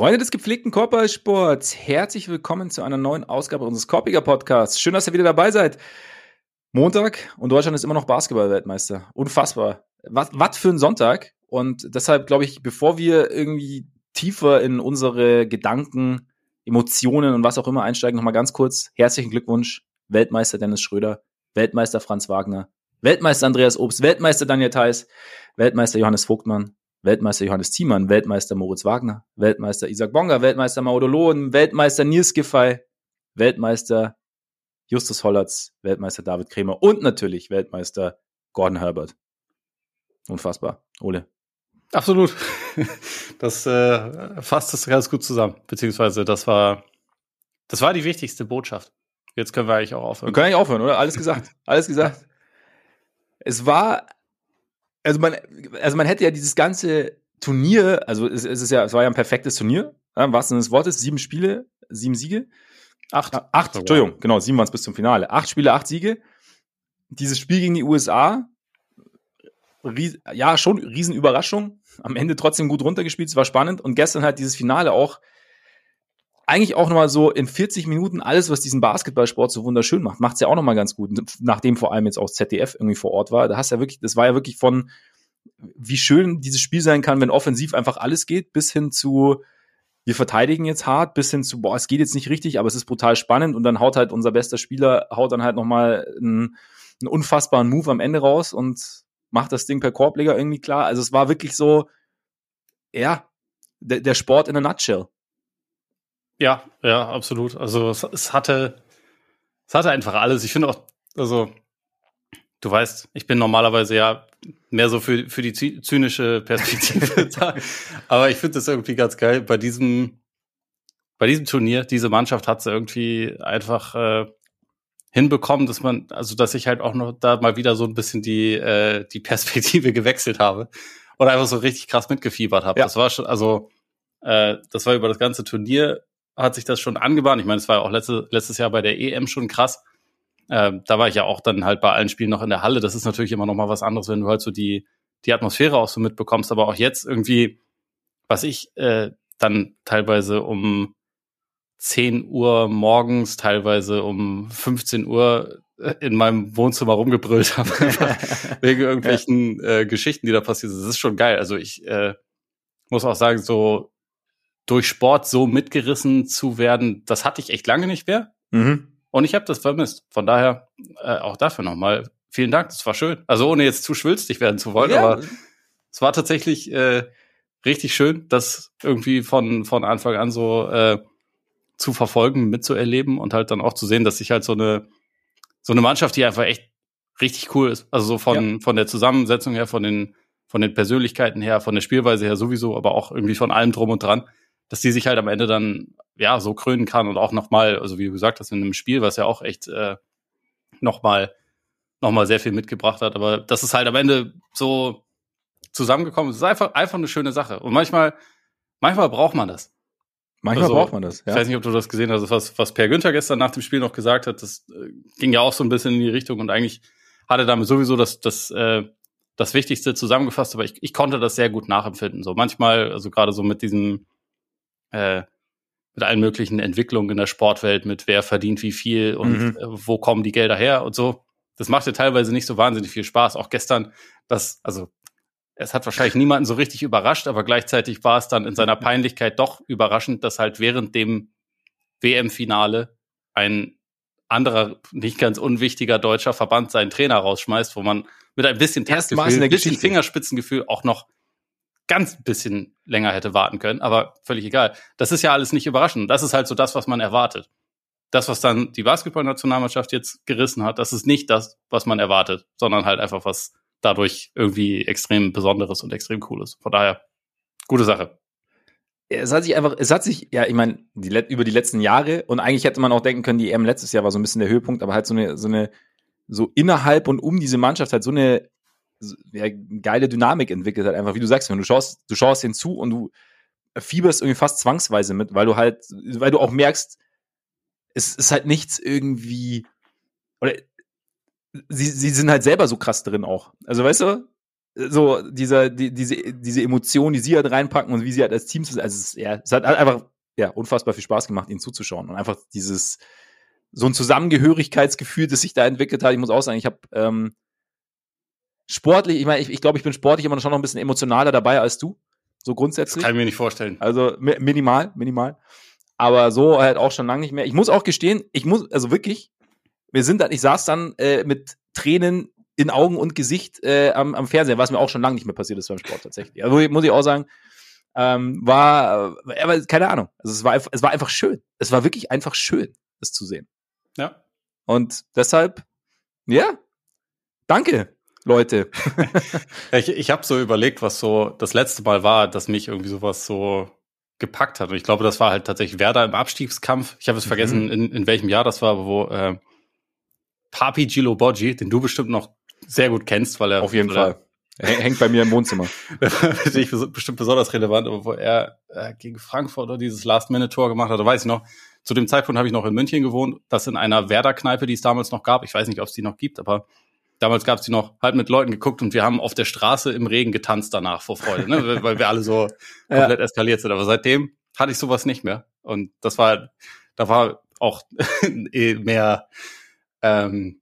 Freunde des gepflegten Korbballsports, herzlich willkommen zu einer neuen Ausgabe unseres Korpiger Podcasts. Schön, dass ihr wieder dabei seid. Montag und Deutschland ist immer noch Basketball-Weltmeister. Unfassbar. Was, was für ein Sonntag. Und deshalb glaube ich, bevor wir irgendwie tiefer in unsere Gedanken, Emotionen und was auch immer einsteigen, nochmal ganz kurz herzlichen Glückwunsch. Weltmeister Dennis Schröder, Weltmeister Franz Wagner, Weltmeister Andreas Obst, Weltmeister Daniel Theiss, Weltmeister Johannes Vogtmann, Weltmeister Johannes Thiemann, Weltmeister Moritz Wagner, Weltmeister Isaac Bonga, Weltmeister Maudo Lohn, Weltmeister Nils Giffey, Weltmeister Justus Hollatz, Weltmeister David Kremer und natürlich Weltmeister Gordon Herbert. Unfassbar. Ole. Absolut. Das äh, fasst das ganz gut zusammen. Beziehungsweise das war, das war die wichtigste Botschaft. Jetzt können wir eigentlich auch aufhören. Wir können eigentlich aufhören, oder? Alles gesagt. Alles gesagt. Es war also man, also man hätte ja dieses ganze Turnier, also es, es ist ja, es war ja ein perfektes Turnier, ja, was des Wortes, sieben Spiele, sieben Siege. Acht. Ja, acht, oh, Entschuldigung, genau, sieben waren es bis zum Finale. Acht Spiele, acht Siege. Dieses Spiel gegen die USA, ries, ja, schon Riesenüberraschung. Am Ende trotzdem gut runtergespielt, es war spannend. Und gestern halt dieses Finale auch eigentlich auch nochmal so in 40 Minuten alles, was diesen Basketballsport so wunderschön macht, macht's ja auch nochmal ganz gut. Nachdem vor allem jetzt auch ZDF irgendwie vor Ort war. Da hast ja wirklich, das war ja wirklich von, wie schön dieses Spiel sein kann, wenn offensiv einfach alles geht, bis hin zu, wir verteidigen jetzt hart, bis hin zu, boah, es geht jetzt nicht richtig, aber es ist brutal spannend und dann haut halt unser bester Spieler, haut dann halt nochmal einen, einen unfassbaren Move am Ende raus und macht das Ding per Korbleger irgendwie klar. Also es war wirklich so, ja, der, der Sport in a nutshell. Ja, ja, absolut. Also es, es hatte, es hatte einfach alles. Ich finde auch, also du weißt, ich bin normalerweise ja mehr so für, für die zynische Perspektive da. Aber ich finde das irgendwie ganz geil. Bei diesem, bei diesem Turnier, diese Mannschaft hat sie irgendwie einfach äh, hinbekommen, dass man, also dass ich halt auch noch da mal wieder so ein bisschen die, äh, die Perspektive gewechselt habe und einfach so richtig krass mitgefiebert habe. Ja. Das war schon, also äh, das war über das ganze Turnier hat sich das schon angebahnt. Ich meine, es war ja auch letzte, letztes Jahr bei der EM schon krass. Ähm, da war ich ja auch dann halt bei allen Spielen noch in der Halle. Das ist natürlich immer noch mal was anderes, wenn du halt so die, die Atmosphäre auch so mitbekommst. Aber auch jetzt irgendwie, was ich äh, dann teilweise um 10 Uhr morgens, teilweise um 15 Uhr äh, in meinem Wohnzimmer rumgebrüllt habe, wegen irgendwelchen äh, Geschichten, die da passiert sind. Das ist schon geil. Also ich äh, muss auch sagen, so durch Sport so mitgerissen zu werden, das hatte ich echt lange nicht mehr. Mhm. Und ich habe das vermisst. Von daher äh, auch dafür nochmal vielen Dank. Das war schön. Also ohne jetzt zu schwülstig werden zu wollen, ja. aber es war tatsächlich äh, richtig schön, das irgendwie von von Anfang an so äh, zu verfolgen, mitzuerleben und halt dann auch zu sehen, dass sich halt so eine so eine Mannschaft, die einfach echt richtig cool ist. Also so von ja. von der Zusammensetzung her, von den von den Persönlichkeiten her, von der Spielweise her sowieso, aber auch irgendwie von allem drum und dran dass die sich halt am Ende dann ja so krönen kann und auch nochmal, also wie du gesagt hast, in einem Spiel, was ja auch echt äh, nochmal noch mal sehr viel mitgebracht hat. Aber das ist halt am Ende so zusammengekommen. Es ist einfach, einfach eine schöne Sache. Und manchmal, manchmal braucht man das. Manchmal also, braucht man das. Ja. Ich weiß nicht, ob du das gesehen hast, was, was Per Günther gestern nach dem Spiel noch gesagt hat. Das äh, ging ja auch so ein bisschen in die Richtung und eigentlich hat er damit sowieso das, das, äh, das Wichtigste zusammengefasst, aber ich, ich konnte das sehr gut nachempfinden. So manchmal, also gerade so mit diesem, äh, mit allen möglichen Entwicklungen in der Sportwelt, mit wer verdient wie viel und mhm. äh, wo kommen die Gelder her und so. Das macht ja teilweise nicht so wahnsinnig viel Spaß. Auch gestern, das, also es hat wahrscheinlich niemanden so richtig überrascht, aber gleichzeitig war es dann in seiner Peinlichkeit doch überraschend, dass halt während dem WM-Finale ein anderer, nicht ganz unwichtiger deutscher Verband seinen Trainer rausschmeißt, wo man mit ein bisschen Testgefühl, ein bisschen Fingerspitzengefühl auch noch ganz bisschen länger hätte warten können, aber völlig egal. Das ist ja alles nicht überraschend. Das ist halt so das, was man erwartet. Das, was dann die Basketballnationalmannschaft jetzt gerissen hat, das ist nicht das, was man erwartet, sondern halt einfach was dadurch irgendwie extrem Besonderes und extrem Cooles. Von daher, gute Sache. Es hat sich einfach, es hat sich, ja, ich meine, die, über die letzten Jahre und eigentlich hätte man auch denken können, die EM letztes Jahr war so ein bisschen der Höhepunkt, aber halt so eine, so eine, so innerhalb und um diese Mannschaft halt so eine ja, geile Dynamik entwickelt hat. Einfach wie du sagst, wenn du schaust, du schaust hinzu und du fieberst irgendwie fast zwangsweise mit, weil du halt, weil du auch merkst, es ist halt nichts irgendwie, oder sie, sie sind halt selber so krass drin auch. Also weißt du, so dieser, die, diese, diese Emotion, die sie halt reinpacken und wie sie halt als Team, also es, ja, es hat einfach ja, unfassbar viel Spaß gemacht, ihnen zuzuschauen und einfach dieses, so ein Zusammengehörigkeitsgefühl, das sich da entwickelt hat. Ich muss auch sagen, ich habe ähm, sportlich, ich meine, ich, ich glaube, ich bin sportlich immer schon noch ein bisschen emotionaler dabei als du, so grundsätzlich. Das kann ich mir nicht vorstellen. Also mi minimal, minimal. Aber so halt auch schon lange nicht mehr. Ich muss auch gestehen, ich muss, also wirklich, wir sind dann, ich saß dann äh, mit Tränen in Augen und Gesicht äh, am, am Fernseher, was mir auch schon lange nicht mehr passiert ist beim Sport tatsächlich. Also muss ich auch sagen, ähm, war, äh, aber keine Ahnung. Also es war, es war einfach schön. Es war wirklich einfach schön, es zu sehen. Ja. Und deshalb, ja, danke, Leute. ich ich habe so überlegt, was so das letzte Mal war, dass mich irgendwie sowas so gepackt hat. Und ich glaube, das war halt tatsächlich Werder im Abstiegskampf. Ich habe es mhm. vergessen, in, in welchem Jahr das war, wo äh, Papi Gilo Boggi, den du bestimmt noch sehr gut kennst, weil er auf jeden Fall hängt bei mir im Wohnzimmer. Finde ich bestimmt besonders relevant, aber wo er äh, gegen Frankfurt oder dieses Last-Minute-Tor gemacht hat, weiß ich noch. Zu dem Zeitpunkt habe ich noch in München gewohnt, das in einer Werder-Kneipe, die es damals noch gab. Ich weiß nicht, ob es die noch gibt, aber damals gab es die noch, halt mit Leuten geguckt und wir haben auf der Straße im Regen getanzt danach vor Freude, ne? weil wir alle so komplett ja. eskaliert sind. Aber seitdem hatte ich sowas nicht mehr. Und das war, da war auch eh mehr, ähm,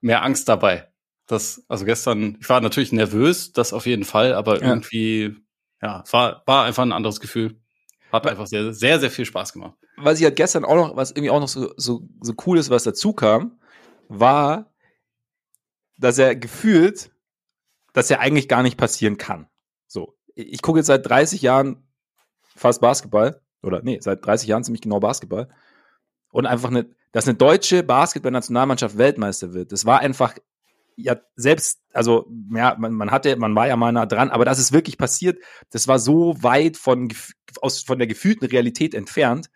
mehr Angst dabei. Das, also gestern, ich war natürlich nervös, das auf jeden Fall, aber ja. irgendwie, ja, war, war einfach ein anderes Gefühl. Hat einfach sehr, sehr, sehr viel Spaß gemacht. Was ich halt gestern auch noch, was irgendwie auch noch so, so, so cool ist, was dazu kam, war, dass er gefühlt, dass er eigentlich gar nicht passieren kann. So. Ich gucke jetzt seit 30 Jahren fast Basketball. Oder nee, seit 30 Jahren ziemlich genau Basketball. Und einfach eine, dass eine deutsche Basketball-Nationalmannschaft Weltmeister wird. Das war einfach ja selbst, also ja, man, man hatte, man war ja mal nah dran, aber dass es wirklich passiert, das war so weit von, aus, von der gefühlten Realität entfernt,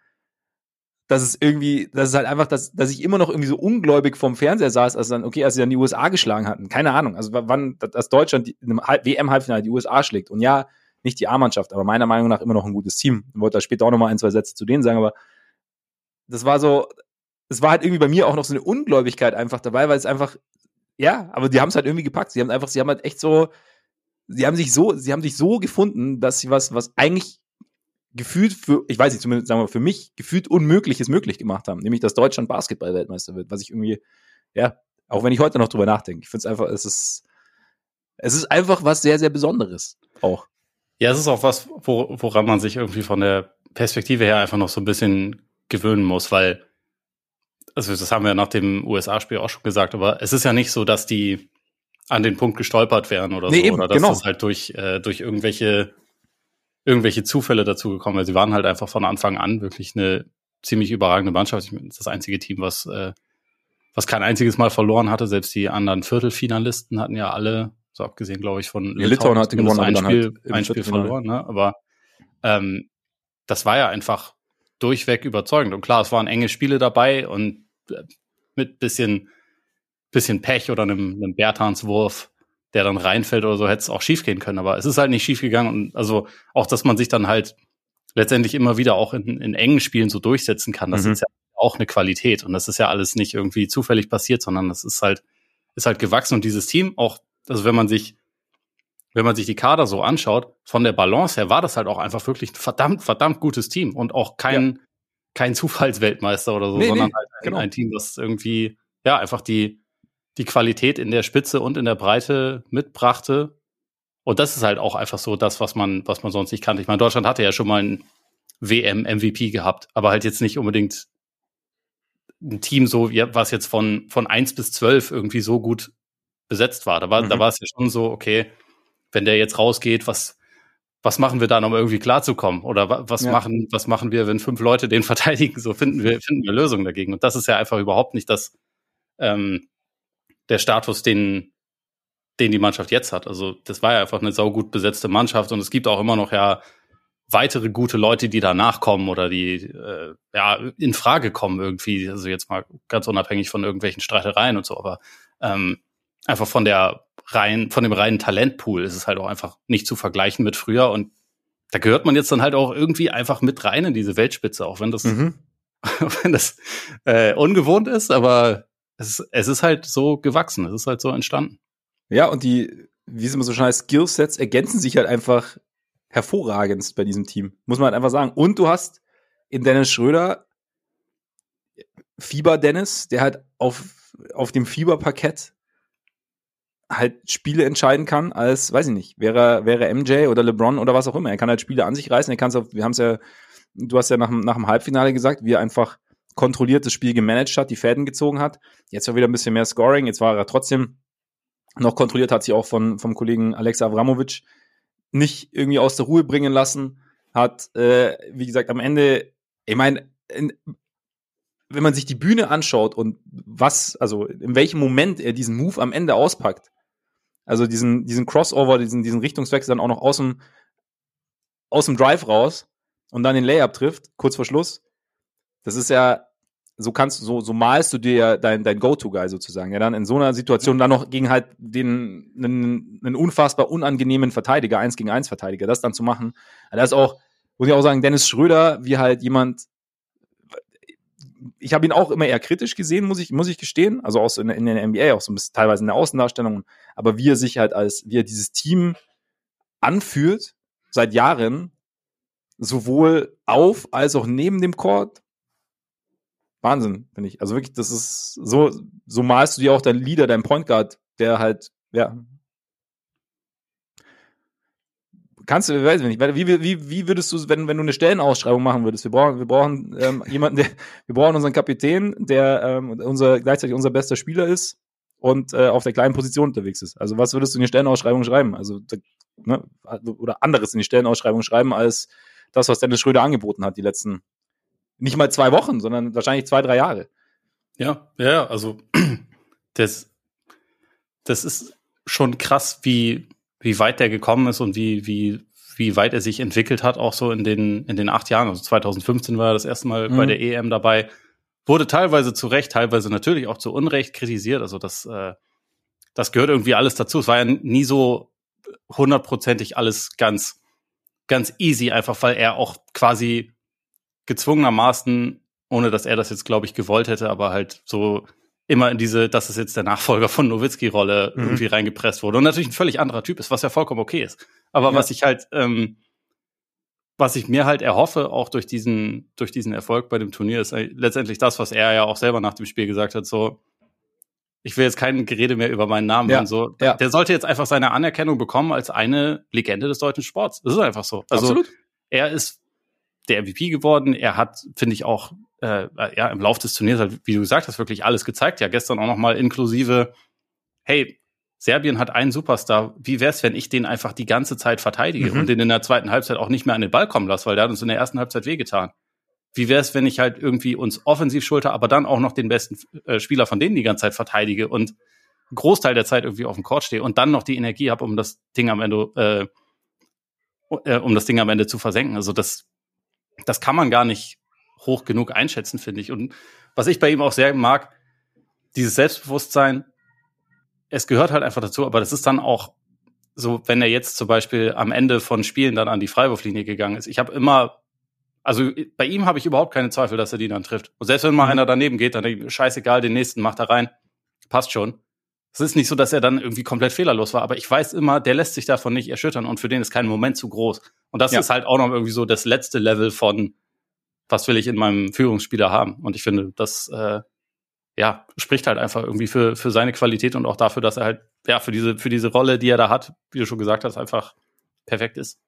dass es irgendwie, dass es halt einfach, dass, dass ich immer noch irgendwie so ungläubig vom Fernseher saß, als dann, okay, als sie dann die USA geschlagen hatten. Keine Ahnung, also wann, dass Deutschland in einem WM-Halbfinale die USA schlägt. Und ja, nicht die A-Mannschaft, aber meiner Meinung nach immer noch ein gutes Team. Ich wollte da später auch noch mal ein, zwei Sätze zu denen sagen, aber das war so, es war halt irgendwie bei mir auch noch so eine Ungläubigkeit einfach dabei, weil es einfach ja, aber die haben es halt irgendwie gepackt. Sie haben einfach, sie haben halt echt so, sie haben sich so, sie haben sich so gefunden, dass sie was, was eigentlich gefühlt für, ich weiß nicht, zumindest sagen wir für mich, gefühlt Unmögliches möglich gemacht haben, nämlich dass Deutschland Basketball-Weltmeister wird, was ich irgendwie, ja, auch wenn ich heute noch drüber nachdenke, ich finde es einfach, es ist, es ist einfach was sehr, sehr Besonderes auch. Ja, es ist auch was, wo, woran man sich irgendwie von der Perspektive her einfach noch so ein bisschen gewöhnen muss, weil also das haben wir nach dem USA-Spiel auch schon gesagt, aber es ist ja nicht so, dass die an den Punkt gestolpert wären oder nee, so, eben, oder dass genau. das halt durch, äh, durch irgendwelche, irgendwelche Zufälle dazu gekommen wäre. Sie waren halt einfach von Anfang an wirklich eine ziemlich überragende Mannschaft. Ich meine, das einzige Team, was, äh, was kein einziges Mal verloren hatte. Selbst die anderen Viertelfinalisten hatten ja alle, so abgesehen, glaube ich, von ja, Litauen, hatte gewonnen, ein Spiel, halt ein Spiel verloren, ne? Aber ähm, das war ja einfach durchweg überzeugend. Und klar, es waren enge Spiele dabei und äh, mit bisschen, bisschen Pech oder einem, einem Bertanswurf, der dann reinfällt oder so, hätte es auch schief gehen können. Aber es ist halt nicht schief gegangen. Und also auch, dass man sich dann halt letztendlich immer wieder auch in, in engen Spielen so durchsetzen kann, das mhm. ist ja auch eine Qualität. Und das ist ja alles nicht irgendwie zufällig passiert, sondern das ist halt, ist halt gewachsen. Und dieses Team, auch, also wenn man sich wenn man sich die Kader so anschaut, von der Balance her war das halt auch einfach wirklich ein verdammt, verdammt gutes Team und auch kein, ja. kein Zufallsweltmeister oder so, nee, sondern nee, halt ein, genau. ein, Team, das irgendwie, ja, einfach die, die Qualität in der Spitze und in der Breite mitbrachte. Und das ist halt auch einfach so das, was man, was man sonst nicht kannte. Ich meine, Deutschland hatte ja schon mal ein WM-MVP gehabt, aber halt jetzt nicht unbedingt ein Team so, was jetzt von, von eins bis zwölf irgendwie so gut besetzt war. Da war, mhm. da war es ja schon so, okay, wenn der jetzt rausgeht, was, was machen wir dann, um irgendwie klarzukommen? Oder was ja. machen, was machen wir, wenn fünf Leute den verteidigen? So finden wir, finden wir Lösungen dagegen. Und das ist ja einfach überhaupt nicht das, ähm, der Status, den, den die Mannschaft jetzt hat. Also das war ja einfach eine saugut besetzte Mannschaft und es gibt auch immer noch ja weitere gute Leute, die danach kommen oder die äh, ja in Frage kommen irgendwie. Also jetzt mal ganz unabhängig von irgendwelchen Streitereien und so, aber ähm, einfach von der rein, von dem reinen Talentpool ist es halt auch einfach nicht zu vergleichen mit früher und da gehört man jetzt dann halt auch irgendwie einfach mit rein in diese Weltspitze, auch wenn das, mhm. wenn das äh, ungewohnt ist, aber es, es ist halt so gewachsen, es ist halt so entstanden. Ja, und die, wie es immer so schön heißt, Skillsets ergänzen sich halt einfach hervorragend bei diesem Team. Muss man halt einfach sagen. Und du hast in Dennis Schröder Fieber Dennis, der halt auf, auf dem Fieberparkett halt Spiele entscheiden kann, als, weiß ich nicht, wäre, wäre MJ oder LeBron oder was auch immer. Er kann halt Spiele an sich reißen. Er kann es wir haben es ja, du hast ja nach, nach dem Halbfinale gesagt, wie er einfach kontrolliert das Spiel gemanagt hat, die Fäden gezogen hat. Jetzt war wieder ein bisschen mehr Scoring. Jetzt war er trotzdem noch kontrolliert, hat sich auch von, vom Kollegen Alex Avramovic nicht irgendwie aus der Ruhe bringen lassen. Hat, äh, wie gesagt, am Ende, ich meine, wenn man sich die Bühne anschaut und was, also in welchem Moment er diesen Move am Ende auspackt, also diesen, diesen Crossover, diesen, diesen Richtungswechsel dann auch noch aus dem, aus dem Drive raus und dann den Layup trifft, kurz vor Schluss, das ist ja, so kannst so, so malst du dir ja dein, dein Go-To-Guy sozusagen. Ja, dann in so einer Situation dann noch gegen halt den, einen, einen unfassbar unangenehmen Verteidiger, eins gegen eins Verteidiger, das dann zu machen. Da ist auch, muss ich auch sagen, Dennis Schröder, wie halt jemand, ich habe ihn auch immer eher kritisch gesehen, muss ich, muss ich gestehen. Also auch so in, in der NBA, auch so ein bisschen teilweise in der Außendarstellung. Aber wie er sich halt als, wie er dieses Team anführt, seit Jahren, sowohl auf als auch neben dem Court. Wahnsinn, finde ich. Also wirklich, das ist so, so malst du dir auch dein Leader, dein Point Guard, der halt, ja, kannst du, weiß ich nicht, wie, wie, wie würdest du, wenn, wenn du eine Stellenausschreibung machen würdest? Wir brauchen, wir brauchen ähm, jemanden, der, wir brauchen unseren Kapitän, der ähm, unser, gleichzeitig unser bester Spieler ist und äh, auf der kleinen Position unterwegs ist. Also was würdest du in die Stellenausschreibung schreiben? Also ne, oder anderes in die Stellenausschreibung schreiben als das, was Dennis Schröder angeboten hat die letzten nicht mal zwei Wochen, sondern wahrscheinlich zwei, drei Jahre. Ja, ja, also das, das ist schon krass, wie wie weit der gekommen ist und wie, wie, wie weit er sich entwickelt hat, auch so in den, in den acht Jahren. Also 2015 war er das erste Mal mhm. bei der EM dabei. Wurde teilweise zu Recht, teilweise natürlich auch zu Unrecht kritisiert. Also das, äh, das gehört irgendwie alles dazu. Es war ja nie so hundertprozentig alles ganz, ganz easy, einfach weil er auch quasi gezwungenermaßen, ohne dass er das jetzt, glaube ich, gewollt hätte, aber halt so immer in diese, das ist jetzt der Nachfolger von Nowitzki-Rolle mhm. irgendwie reingepresst wurde. Und natürlich ein völlig anderer Typ ist, was ja vollkommen okay ist. Aber ja. was ich halt, ähm, was ich mir halt erhoffe, auch durch diesen, durch diesen Erfolg bei dem Turnier, ist letztendlich das, was er ja auch selber nach dem Spiel gesagt hat, so, ich will jetzt kein Gerede mehr über meinen Namen ja. und so. Ja. Der sollte jetzt einfach seine Anerkennung bekommen als eine Legende des deutschen Sports. Das ist einfach so. Also, Absolut. er ist der MVP geworden. Er hat, finde ich, auch äh, ja, im Lauf des Turniers, halt, wie du gesagt hast, wirklich alles gezeigt. Ja, gestern auch nochmal inklusive, hey, Serbien hat einen Superstar. Wie wär's, wenn ich den einfach die ganze Zeit verteidige mhm. und den in der zweiten Halbzeit auch nicht mehr an den Ball kommen lasse, weil der hat uns in der ersten Halbzeit wehgetan. Wie wär's, wenn ich halt irgendwie uns offensiv schulter, aber dann auch noch den besten äh, Spieler von denen die ganze Zeit verteidige und einen Großteil der Zeit irgendwie auf dem Court stehe und dann noch die Energie habe, um das Ding am Ende, äh, äh, um das Ding am Ende zu versenken. Also das, das kann man gar nicht hoch genug einschätzen, finde ich. Und was ich bei ihm auch sehr mag, dieses Selbstbewusstsein, es gehört halt einfach dazu, aber das ist dann auch so, wenn er jetzt zum Beispiel am Ende von Spielen dann an die Freiwurflinie gegangen ist. Ich habe immer, also bei ihm habe ich überhaupt keine Zweifel, dass er die dann trifft. Und selbst wenn mal mhm. einer daneben geht, dann denke ich, scheißegal, den nächsten macht er rein. Passt schon. Es ist nicht so, dass er dann irgendwie komplett fehlerlos war, aber ich weiß immer, der lässt sich davon nicht erschüttern und für den ist kein Moment zu groß. Und das ja. ist halt auch noch irgendwie so das letzte Level von, was will ich in meinem Führungsspieler haben? Und ich finde, das äh, ja, spricht halt einfach irgendwie für, für seine Qualität und auch dafür, dass er halt, ja, für diese, für diese Rolle, die er da hat, wie du schon gesagt hast, einfach perfekt ist.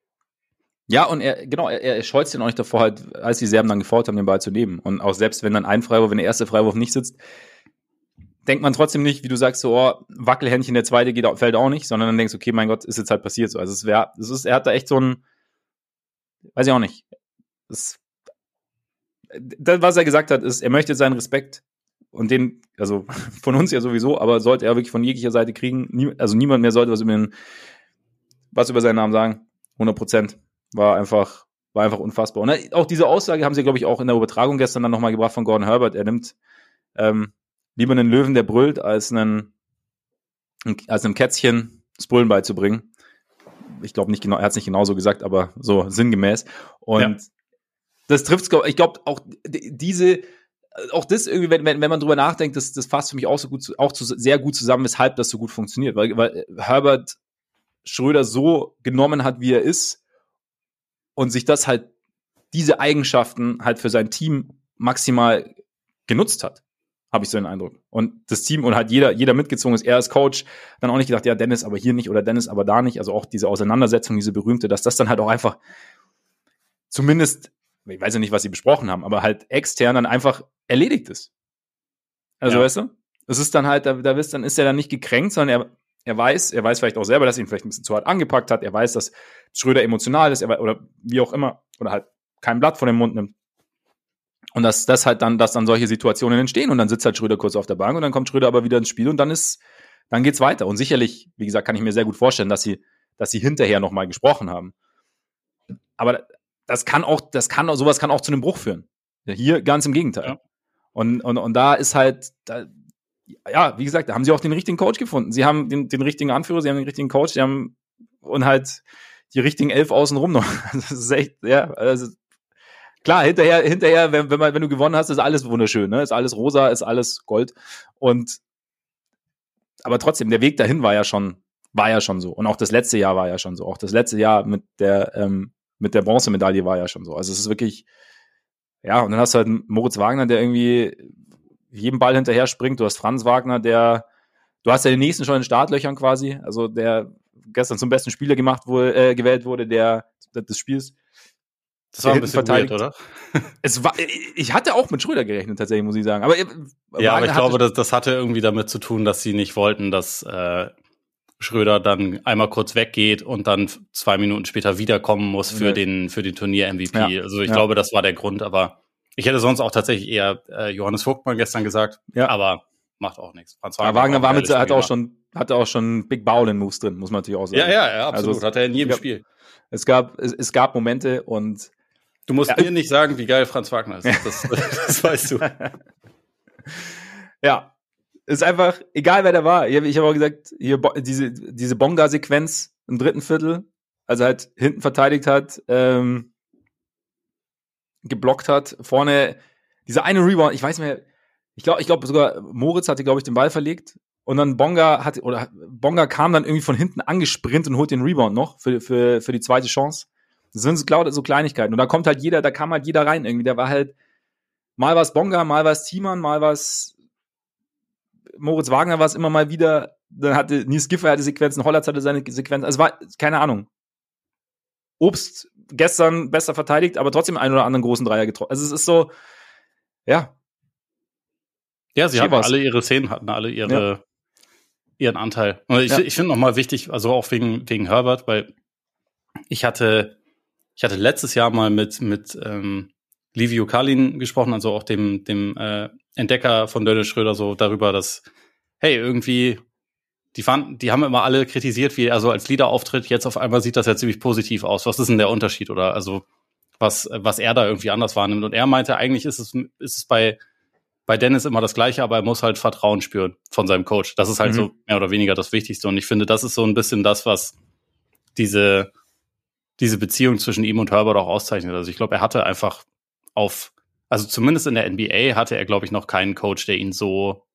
Ja, und er, genau, er, er scheut sich auch nicht davor, halt, als die Serben dann gefault haben, den Ball zu nehmen. Und auch selbst wenn dann ein Freiwurf, wenn der erste Freiwurf nicht sitzt, denkt man trotzdem nicht, wie du sagst, so, oh, Wackelhändchen, der zweite geht, fällt auch nicht, sondern dann denkst du, okay, mein Gott, ist jetzt halt passiert so. Also es wäre, es ist, er hat da echt so ein, weiß ich auch nicht. Das das, was er gesagt hat, ist, er möchte seinen Respekt und den, also von uns ja sowieso, aber sollte er wirklich von jeglicher Seite kriegen, nie, also niemand mehr sollte was über den, was über seinen Namen sagen. 100 Prozent. War einfach, war einfach unfassbar. Und auch diese Aussage haben sie, glaube ich, auch in der Übertragung gestern dann nochmal gebracht von Gordon Herbert. Er nimmt ähm, lieber einen Löwen, der brüllt, als einen, als einem Kätzchen das Brüllen beizubringen. Ich glaube nicht genau, er hat es nicht genauso gesagt, aber so sinngemäß. Und ja das trifft Ich glaube, auch diese, auch das irgendwie, wenn, wenn, wenn man drüber nachdenkt, das, das fasst für mich auch so gut, auch zu, sehr gut zusammen, weshalb das so gut funktioniert. Weil, weil Herbert Schröder so genommen hat, wie er ist und sich das halt, diese Eigenschaften halt für sein Team maximal genutzt hat habe ich so den Eindruck. Und das Team und hat jeder, jeder mitgezogen ist, er als Coach, dann auch nicht gedacht, ja, Dennis aber hier nicht oder Dennis aber da nicht. Also auch diese Auseinandersetzung, diese berühmte, dass das dann halt auch einfach zumindest, ich weiß ja nicht, was sie besprochen haben, aber halt extern dann einfach erledigt ist. Also, ja. weißt du? Es ist dann halt, da, da bist, dann ist er dann nicht gekränkt, sondern er, er weiß, er weiß vielleicht auch selber, dass ihn vielleicht ein bisschen zu hart angepackt hat. Er weiß, dass Schröder emotional ist, er, oder wie auch immer, oder halt kein Blatt vor den Mund nimmt. Und dass das halt dann, dass dann solche Situationen entstehen und dann sitzt halt Schröder kurz auf der Bank und dann kommt Schröder aber wieder ins Spiel und dann ist, dann geht's weiter. Und sicherlich, wie gesagt, kann ich mir sehr gut vorstellen, dass sie, dass sie hinterher nochmal gesprochen haben. Aber das kann auch, das kann, sowas kann auch zu einem Bruch führen. Hier ganz im Gegenteil. Ja. Und, und, und da ist halt, da, ja, wie gesagt, da haben sie auch den richtigen Coach gefunden. Sie haben den, den richtigen Anführer, sie haben den richtigen Coach, sie haben und halt die richtigen elf außenrum noch. Das ist echt, ja, also klar, hinterher, hinterher, wenn, wenn, man, wenn du gewonnen hast, ist alles wunderschön, ne? Ist alles rosa, ist alles Gold. Und aber trotzdem, der Weg dahin war ja schon, war ja schon so. Und auch das letzte Jahr war ja schon so. Auch das letzte Jahr mit der, ähm, mit der Bronzemedaille war ja schon so. Also es ist wirklich, ja, und dann hast du halt Moritz Wagner, der irgendwie jedem Ball hinterher springt. Du hast Franz Wagner, der, du hast ja den nächsten schon in Startlöchern quasi, also der gestern zum besten Spieler gemacht wurde, äh, gewählt wurde, der des Spiels. Das war ein bisschen weird, oder? Es war, ich hatte auch mit Schröder gerechnet, tatsächlich, muss ich sagen. Aber, ja, Wagner aber ich glaube, das, das hatte irgendwie damit zu tun, dass sie nicht wollten, dass äh, Schröder dann einmal kurz weggeht und dann zwei Minuten später wiederkommen muss für ja. den, für den Turnier-MVP. Ja. Also ich ja. glaube, das war der Grund, aber ich hätte sonst auch tatsächlich eher äh, Johannes Vogtmann gestern gesagt, ja. aber macht auch nichts. Franz Wagner, Wagner war mit, hat auch schon, hatte auch schon Big Bowling Moves drin, muss man natürlich auch sagen. Ja, ja, ja, absolut. Also, hat er in jedem Spiel. Es gab, es, es gab Momente und Du musst ja. mir nicht sagen, wie geil Franz Wagner ist. Das, das weißt du. ja. Ist einfach, egal wer da war. Ich habe hab auch gesagt, hier diese, diese Bonga-Sequenz im dritten Viertel, also halt hinten verteidigt hat, ähm, geblockt hat, vorne dieser eine Rebound, ich weiß nicht mehr, ich glaube, ich glaube sogar Moritz hatte, glaube ich, den Ball verlegt und dann Bonga hat, oder Bonga kam dann irgendwie von hinten angesprint und holt den Rebound noch für, für, für die zweite Chance. Das sind so Kleinigkeiten. Und da kommt halt jeder, da kam halt jeder rein irgendwie. Der war halt, mal was Bonga, mal was Thiemann, mal was Moritz Wagner war es immer mal wieder. Dann hatte Nils Giffer hatte Sequenzen, Hollatz hatte seine Sequenzen. Also war, keine Ahnung. Obst gestern besser verteidigt, aber trotzdem einen oder anderen großen Dreier getroffen. Also es ist so, ja. Ja, sie hatten alle ihre Szenen, hatten alle ihre, ja. ihren Anteil. Und ich, ja. ich finde nochmal wichtig, also auch wegen, wegen Herbert, weil ich hatte ich hatte letztes Jahr mal mit, mit ähm, Livio Kalin gesprochen, also auch dem, dem äh, Entdecker von Dennis Schröder, so darüber, dass, hey, irgendwie, die fanden, die haben immer alle kritisiert, wie er so als Leader auftritt. Jetzt auf einmal sieht das ja ziemlich positiv aus. Was ist denn der Unterschied? Oder also was, was er da irgendwie anders wahrnimmt. Und er meinte, eigentlich ist es, ist es bei, bei Dennis immer das Gleiche, aber er muss halt Vertrauen spüren von seinem Coach. Das ist halt mhm. so mehr oder weniger das Wichtigste. Und ich finde, das ist so ein bisschen das, was diese, diese Beziehung zwischen ihm und Herbert auch auszeichnet. Also ich glaube, er hatte einfach auf, also zumindest in der NBA hatte er, glaube ich, noch keinen Coach, der ihn so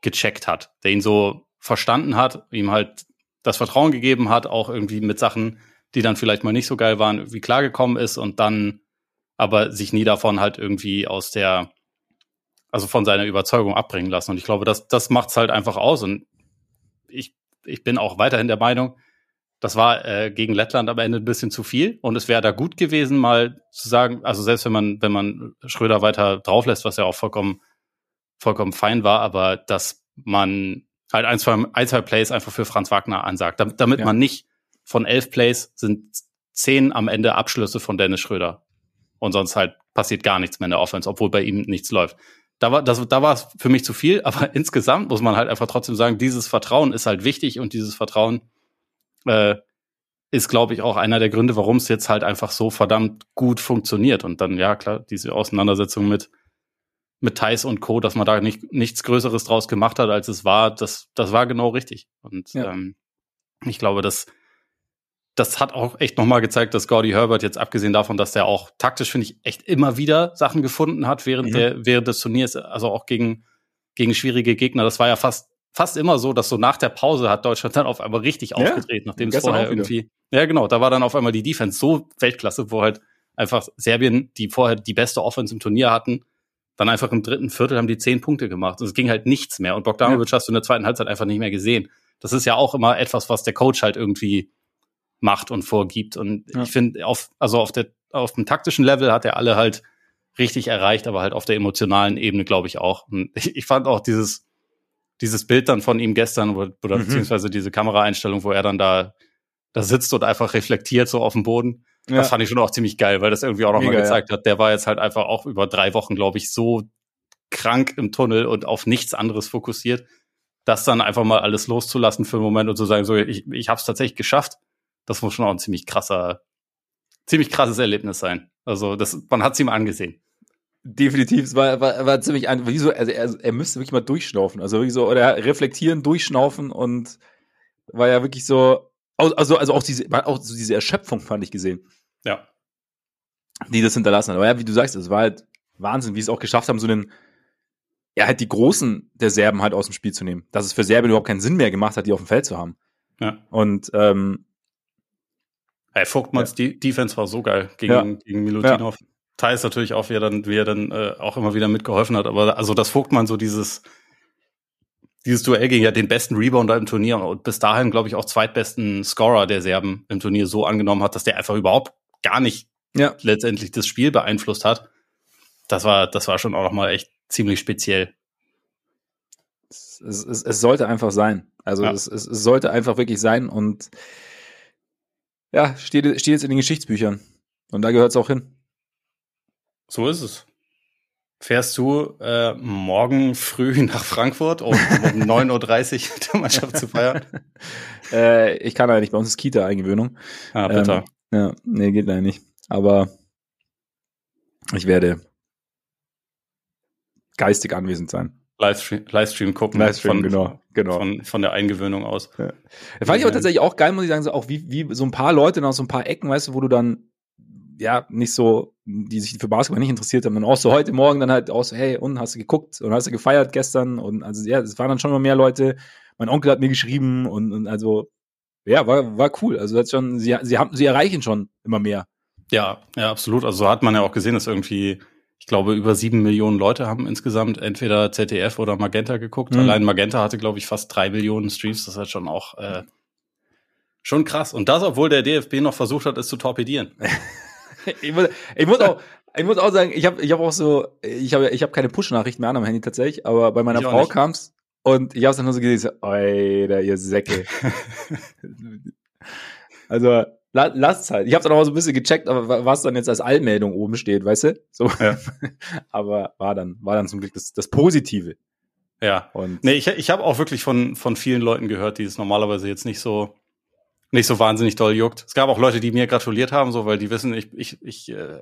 gecheckt hat, der ihn so verstanden hat, ihm halt das Vertrauen gegeben hat, auch irgendwie mit Sachen, die dann vielleicht mal nicht so geil waren, irgendwie klargekommen ist und dann aber sich nie davon halt irgendwie aus der, also von seiner Überzeugung abbringen lassen. Und ich glaube, das, das macht's halt einfach aus. Und ich, ich bin auch weiterhin der Meinung, das war äh, gegen Lettland am Ende ein bisschen zu viel. Und es wäre da gut gewesen, mal zu sagen, also selbst wenn man, wenn man Schröder weiter drauflässt, was ja auch vollkommen, vollkommen fein war, aber dass man halt ein, zwei, ein, zwei Plays einfach für Franz Wagner ansagt, damit, damit ja. man nicht von elf Plays sind zehn am Ende Abschlüsse von Dennis Schröder. Und sonst halt passiert gar nichts mehr in der Offense, obwohl bei ihm nichts läuft. Da war, das, da war es für mich zu viel, aber insgesamt muss man halt einfach trotzdem sagen, dieses Vertrauen ist halt wichtig und dieses Vertrauen äh, ist, glaube ich, auch einer der Gründe, warum es jetzt halt einfach so verdammt gut funktioniert. Und dann, ja, klar, diese Auseinandersetzung mit, mit Thais und Co., dass man da nicht, nichts Größeres draus gemacht hat, als es war, das, das war genau richtig. Und ja. ähm, ich glaube, das, das hat auch echt nochmal gezeigt, dass Gordy Herbert jetzt abgesehen davon, dass der auch taktisch, finde ich, echt immer wieder Sachen gefunden hat während, mhm. der, während des Turniers, also auch gegen, gegen schwierige Gegner. Das war ja fast fast immer so, dass so nach der Pause hat Deutschland dann auf einmal richtig ja, aufgedreht, nachdem es vorher irgendwie. Ja, genau, da war dann auf einmal die Defense so Weltklasse, wo halt einfach Serbien, die vorher die beste Offense im Turnier hatten, dann einfach im dritten Viertel haben die zehn Punkte gemacht. Und es ging halt nichts mehr. Und Bogdanovic ja. hast du in der zweiten Halbzeit einfach nicht mehr gesehen. Das ist ja auch immer etwas, was der Coach halt irgendwie macht und vorgibt. Und ja. ich finde, auf, also auf der, auf dem taktischen Level hat er alle halt richtig erreicht, aber halt auf der emotionalen Ebene, glaube ich, auch. Und ich, ich, fand auch dieses, dieses Bild dann von ihm gestern oder, oder mhm. beziehungsweise diese Kameraeinstellung, wo er dann da, da sitzt und einfach reflektiert so auf dem Boden. Ja. Das fand ich schon auch ziemlich geil, weil das irgendwie auch nochmal gezeigt ja. hat. Der war jetzt halt einfach auch über drei Wochen, glaube ich, so krank im Tunnel und auf nichts anderes fokussiert, das dann einfach mal alles loszulassen für einen Moment und zu sagen, so, ich, ich habe es tatsächlich geschafft. Das muss schon auch ein ziemlich krasser, ziemlich krasses Erlebnis sein. Also das, man hat es ihm angesehen. Definitiv, es war, war, war ziemlich ein, wie so, also er, er müsste wirklich mal durchschnaufen, also wirklich so, oder reflektieren, durchschnaufen und war ja wirklich so, also, also auch diese, auch so diese Erschöpfung fand ich gesehen. Ja. Die das hinterlassen hat. Aber ja, wie du sagst, es war halt Wahnsinn, wie sie es auch geschafft haben, so einen, ja, halt die Großen der Serben halt aus dem Spiel zu nehmen. Dass es für Serbien überhaupt keinen Sinn mehr gemacht hat, die auf dem Feld zu haben. Ja. Und, ähm, Hey, Vogtmanns ja. Defense war so geil gegen, ja. gegen Milutinov. Ja. Teils natürlich auch, wie er dann, wie er dann äh, auch immer wieder mitgeholfen hat. Aber also das Vogtmann so dieses, dieses Duell gegen ja den besten Rebounder im Turnier und bis dahin, glaube ich, auch zweitbesten Scorer der Serben im Turnier so angenommen hat, dass der einfach überhaupt gar nicht ja. letztendlich das Spiel beeinflusst hat. Das war, das war schon auch nochmal echt ziemlich speziell. Es, es, es sollte einfach sein. Also ja. es, es, es sollte einfach wirklich sein und ja, steht, steht jetzt in den Geschichtsbüchern. Und da gehört es auch hin. So ist es. Fährst du äh, morgen früh nach Frankfurt, um, um 9.30 Uhr der Mannschaft zu feiern? äh, ich kann leider nicht, bei uns ist Kita-Eingewöhnung. Ah, bitte. Ähm, ja, nee, geht leider nicht. Aber ich werde geistig anwesend sein. Livestream, Livestream gucken. Livestream, von, genau, genau. Von, von der Eingewöhnung aus. Ja. Das fand ich aber tatsächlich auch geil, muss ich sagen, so auch wie, wie so ein paar Leute noch so ein paar Ecken, weißt du, wo du dann ja, nicht so, die sich für Basketball nicht interessiert haben. Und auch so heute Morgen dann halt auch so, hey, und hast du geguckt und hast du gefeiert gestern? Und also ja, es waren dann schon mal mehr Leute. Mein Onkel hat mir geschrieben und, und also, ja, war, war cool. Also das schon, sie, sie haben, sie erreichen schon immer mehr. Ja, ja, absolut. Also so hat man ja auch gesehen, dass irgendwie, ich glaube, über sieben Millionen Leute haben insgesamt entweder ZDF oder Magenta geguckt. Mhm. Allein Magenta hatte, glaube ich, fast drei Millionen Streams. Das ist halt schon auch äh, schon krass. Und das, obwohl der DFB noch versucht hat, es zu torpedieren. ich, muss, ich muss auch, ich muss auch sagen, ich habe ich hab auch so, ich habe ich hab keine Push-Nachrichten mehr an am Handy tatsächlich, aber bei meiner ich Frau kam's und ich habe dann nur so gesehen, so, Alter, ihr Säcke. also la, lasst's halt. Ich habe dann auch so ein bisschen gecheckt, aber was dann jetzt als Allmeldung oben steht, weißt du? So. Ja. aber war dann, war dann zum Glück das, das Positive. Ja. Und nee, ich, ich habe auch wirklich von, von vielen Leuten gehört, die es normalerweise jetzt nicht so nicht so wahnsinnig doll juckt. Es gab auch Leute, die mir gratuliert haben, so weil die wissen, ich ich ich äh,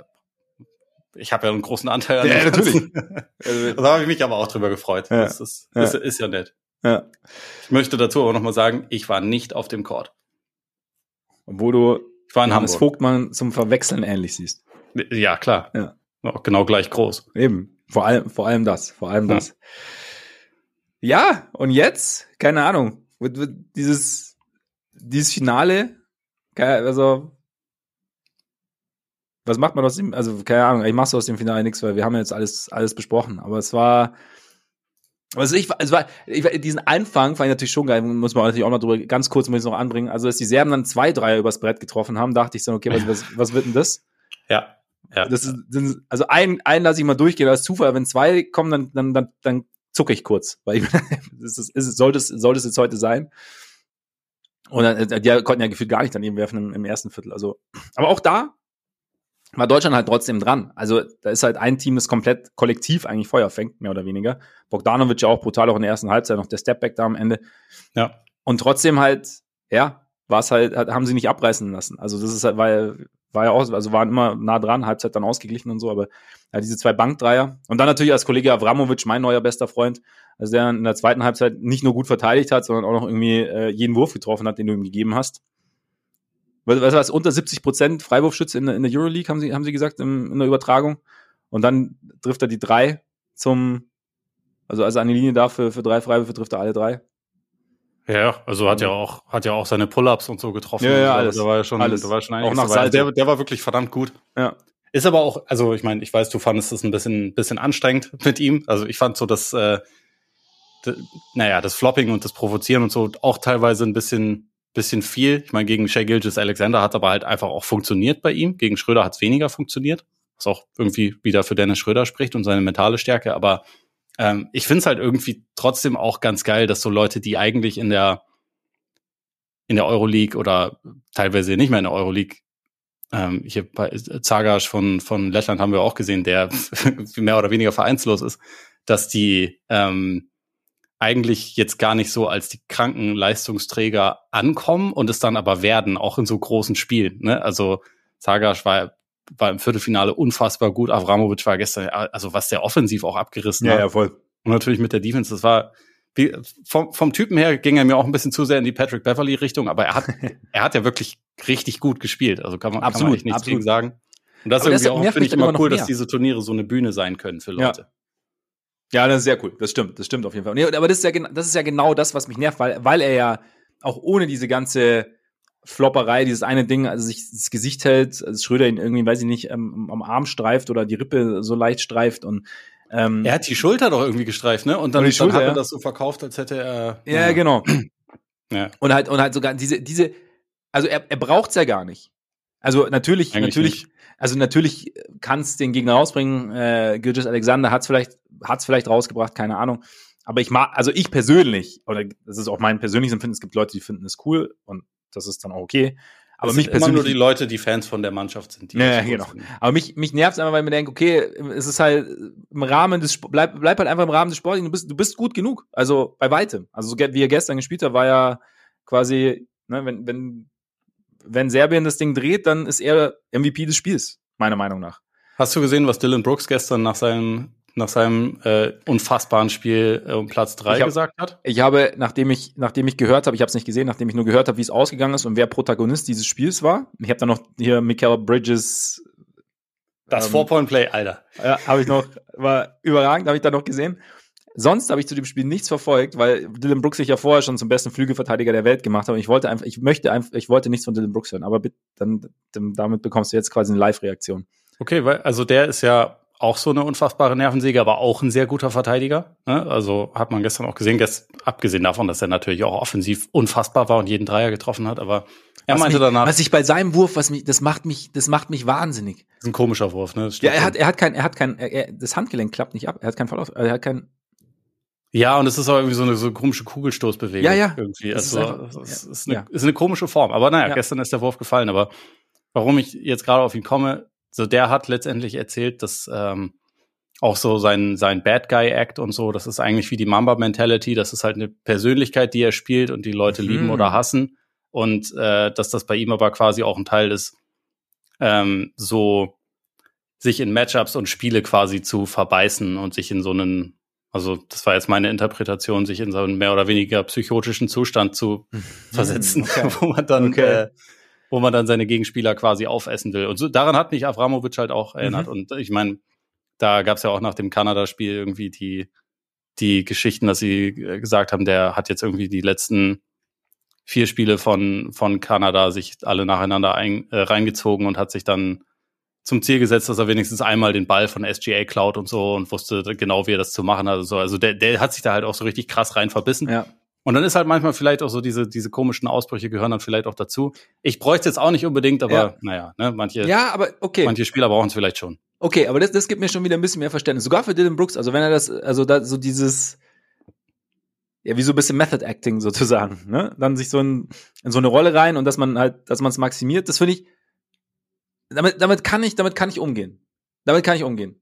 ich habe ja einen großen Anteil an Ja, natürlich. Da habe ich mich aber auch drüber gefreut. Ja. Das ist, ja. Ist, ist ja nett. Ja. Ich möchte dazu aber nochmal sagen, ich war nicht auf dem Court. Obwohl du ich war in Johannes Hamburg. Vogtmann zum Verwechseln ähnlich siehst. Ja, klar. Ja. Auch genau gleich groß. Eben. Vor allem, vor allem das. Vor allem ja. das. Ja, und jetzt, keine Ahnung, dieses dieses Finale, also was macht man aus dem, also keine Ahnung, ich mach's aus dem Finale nichts, weil wir haben jetzt alles, alles besprochen, aber es war, also ich, es war, ich, diesen Anfang fand ich natürlich schon geil, muss man natürlich auch noch drüber, ganz kurz muss ich noch anbringen, also dass die Serben dann zwei Dreier übers Brett getroffen haben, dachte ich so, okay, was, was, was wird denn das? Ja. Ja. Das ist, also einen, einen lasse ich mal durchgehen als Zufall, wenn zwei kommen, dann, dann, dann, dann zucke ich kurz, weil ich, das ist, ist, sollte es, sollte es jetzt heute sein. Und äh, die konnten ja gefühlt gar nicht daneben werfen im, im ersten Viertel. Also, aber auch da war Deutschland halt trotzdem dran. Also da ist halt ein Team, das komplett kollektiv eigentlich Feuer fängt, mehr oder weniger. Bogdanovic ja auch brutal auch in der ersten Halbzeit, noch der Stepback da am Ende. Ja. Und trotzdem halt, ja, war es halt, haben sie nicht abreißen lassen. Also das ist halt, war, war ja auch, also waren immer nah dran, Halbzeit dann ausgeglichen und so, aber ja, diese zwei Bankdreier. Und dann natürlich als Kollege Avramovic, mein neuer bester Freund, also der in der zweiten Halbzeit nicht nur gut verteidigt hat, sondern auch noch irgendwie äh, jeden Wurf getroffen hat, den du ihm gegeben hast. Was, was, was unter 70 Prozent Freiwurfschütze in, in der Euroleague, haben sie, haben sie gesagt, im, in der Übertragung. Und dann trifft er die drei zum, also als er eine Linie da für, für drei Freiwürfe trifft er alle drei. Ja, also hat ja auch, hat ja auch seine Pull-ups und so getroffen. Ja, ja, also, alles. Da war ja schon, alles. da war schon Auch nach dabei. Der, der war wirklich verdammt gut. Ja. Ist aber auch, also ich meine, ich weiß, du fandest es ein bisschen, bisschen anstrengend mit ihm. Also ich fand so das, äh, naja, das Flopping und das Provozieren und so auch teilweise ein bisschen, bisschen viel. Ich meine, gegen Shea Gilgis Alexander hat aber halt einfach auch funktioniert bei ihm. Gegen Schröder hat es weniger funktioniert. Was auch irgendwie wieder für Dennis Schröder spricht und seine mentale Stärke. Aber ähm, ich finde es halt irgendwie trotzdem auch ganz geil, dass so Leute, die eigentlich in der in der Euroleague oder teilweise nicht mehr in der Euroleague ähm, hier bei Zagasch von, von Lettland haben wir auch gesehen, der mehr oder weniger vereinslos ist, dass die ähm, eigentlich jetzt gar nicht so als die kranken Leistungsträger ankommen und es dann aber werden, auch in so großen Spielen. Ne? Also Zagasch war, war im Viertelfinale unfassbar gut, Avramovic war gestern, also was der offensiv auch abgerissen Ja, hat. ja, voll. Und natürlich mit der Defense, das war wie, vom, vom Typen her ging er mir auch ein bisschen zu sehr in die Patrick Beverly Richtung, aber er hat, er hat ja wirklich richtig gut gespielt. Also kann man, kann man Absolut, echt nichts absolut. gegen sagen. Und das Aber ist das irgendwie auch, finde ich immer cool, dass diese Turniere so eine Bühne sein können für. Leute. Ja, das ist sehr cool. Das stimmt. Das stimmt auf jeden Fall. Nee, aber das ist ja, das ist ja genau das, was mich nervt, weil, weil er ja auch ohne diese ganze Flopperei, dieses eine Ding, also sich das Gesicht hält, als Schröder ihn irgendwie, weiß ich nicht, ähm, am Arm streift oder die Rippe so leicht streift und ähm, Er hat die Schulter doch irgendwie gestreift, ne? Und dann, Und die dann Schulter, hat er ja. das so verkauft, als hätte er. ja, genau. Ja. Und halt, und halt sogar diese, diese, also er, er braucht's ja gar nicht. Also natürlich, Eigentlich natürlich, also natürlich kann's den Gegner rausbringen. Äh, Gilgis Alexander hat's vielleicht, hat's vielleicht rausgebracht, keine Ahnung. Aber ich mag, also ich persönlich, oder das ist auch mein persönliches Empfinden, es gibt Leute, die finden es cool und das ist dann auch okay. Aber Es mich sind immer nur persönlich, die Leute, die Fans von der Mannschaft sind. Die Ja, ja, genau. finden. aber mich, mich nervt's einfach, weil ich mir denke, okay, es ist halt im Rahmen des, bleib, bleib halt einfach im Rahmen des Sports, du bist, du bist gut genug. Also bei weitem. Also so wie er gestern gespielt hat, war ja quasi, ne, wenn, wenn, wenn Serbien das Ding dreht, dann ist er MVP des Spiels, meiner Meinung nach. Hast du gesehen, was Dylan Brooks gestern nach seinem, nach seinem äh, unfassbaren Spiel äh, um Platz drei Ich hab- gesagt hat? Ich habe, nachdem ich, nachdem ich gehört habe, ich habe es nicht gesehen, nachdem ich nur gehört habe, wie es ausgegangen ist und wer Protagonist dieses Spiels war. Ich habe dann noch hier Michael Bridges Das Ähm, Four-Point-Play, Alter. Ja, habe ich noch, war überragend, habe ich da noch gesehen. Sonst habe ich zu dem Spiel nichts verfolgt, weil Dylan Brooks sich ja vorher schon zum besten Flügelverteidiger der Welt gemacht hat. Und ich wollte einfach, ich möchte einfach, ich wollte nichts von Dylan Brooks hören. Aber bitte, dann, damit bekommst du jetzt quasi eine Live-Reaktion. Okay, weil, also der ist ja auch so eine unfassbare Nervensäge, aber auch ein sehr guter Verteidiger. Ne? Also hat man gestern auch gesehen, gest, abgesehen davon, dass er natürlich auch offensiv unfassbar war und jeden Dreier getroffen hat, aber er Was meinte mich, danach, was ich bei seinem Wurf, was mich, das macht mich, das macht mich wahnsinnig. das ist ein komischer Wurf, ne? Das Ja, er hat, er hat kein, er hat kein, er, er, das Handgelenk klappt nicht ab. Er hat keinen Fall auf, er hat kein, Ja, und es ist auch irgendwie so eine so komische Kugelstoßbewegung. Ja, ja. Irgendwie. Das ist Also, einfach- es ja. ist, eine, Ja. ist eine komische Form. Aber naja, Ja. gestern ist der Wurf gefallen. Aber warum ich jetzt gerade auf ihn komme, so der hat letztendlich erzählt, dass ähm, auch so sein, sein Bad Guy Act und so, das ist eigentlich wie die Mamba Mentality. Das ist halt eine Persönlichkeit, die er spielt und die Leute Mhm. lieben oder hassen. Und äh, dass das bei ihm aber quasi auch ein Teil ist, ähm, so sich in Matchups und Spiele quasi zu verbeißen und sich in so einen, also das war jetzt meine Interpretation, sich in so einen mehr oder weniger psychotischen Zustand zu versetzen, okay. wo man dann, Okay. äh, wo man dann seine Gegenspieler quasi aufessen will. Und so, daran hat mich Avramovic halt auch erinnert. Mhm. Und ich meine, da gab es ja auch nach dem Kanada-Spiel irgendwie die, die Geschichten, dass sie äh, gesagt haben, der hat jetzt irgendwie die letzten vier Spiele von, von Kanada sich alle nacheinander ein, äh, reingezogen und hat sich dann zum Ziel gesetzt, dass er wenigstens einmal den Ball von SGA klaut und so und wusste genau, wie er das zu machen hat. und So. Also der, der hat sich da halt auch so richtig krass rein verbissen. ja. Und dann ist halt manchmal vielleicht auch so diese, diese komischen Ausbrüche gehören dann vielleicht auch dazu. Ich bräuchte jetzt auch nicht unbedingt, aber Ja. naja, ne, manche, Ja, aber okay. manche Spieler brauchen es vielleicht schon. Okay, aber das, das gibt mir schon wieder ein bisschen mehr Verständnis. Sogar für Dylan Brooks, also wenn er das, also da so dieses, ja, wie so ein bisschen Method Acting sozusagen, ne? Dann sich so in, in so eine Rolle rein und dass man halt, dass man es maximiert, das finde ich, damit, damit kann ich, damit kann ich umgehen. Damit kann ich umgehen.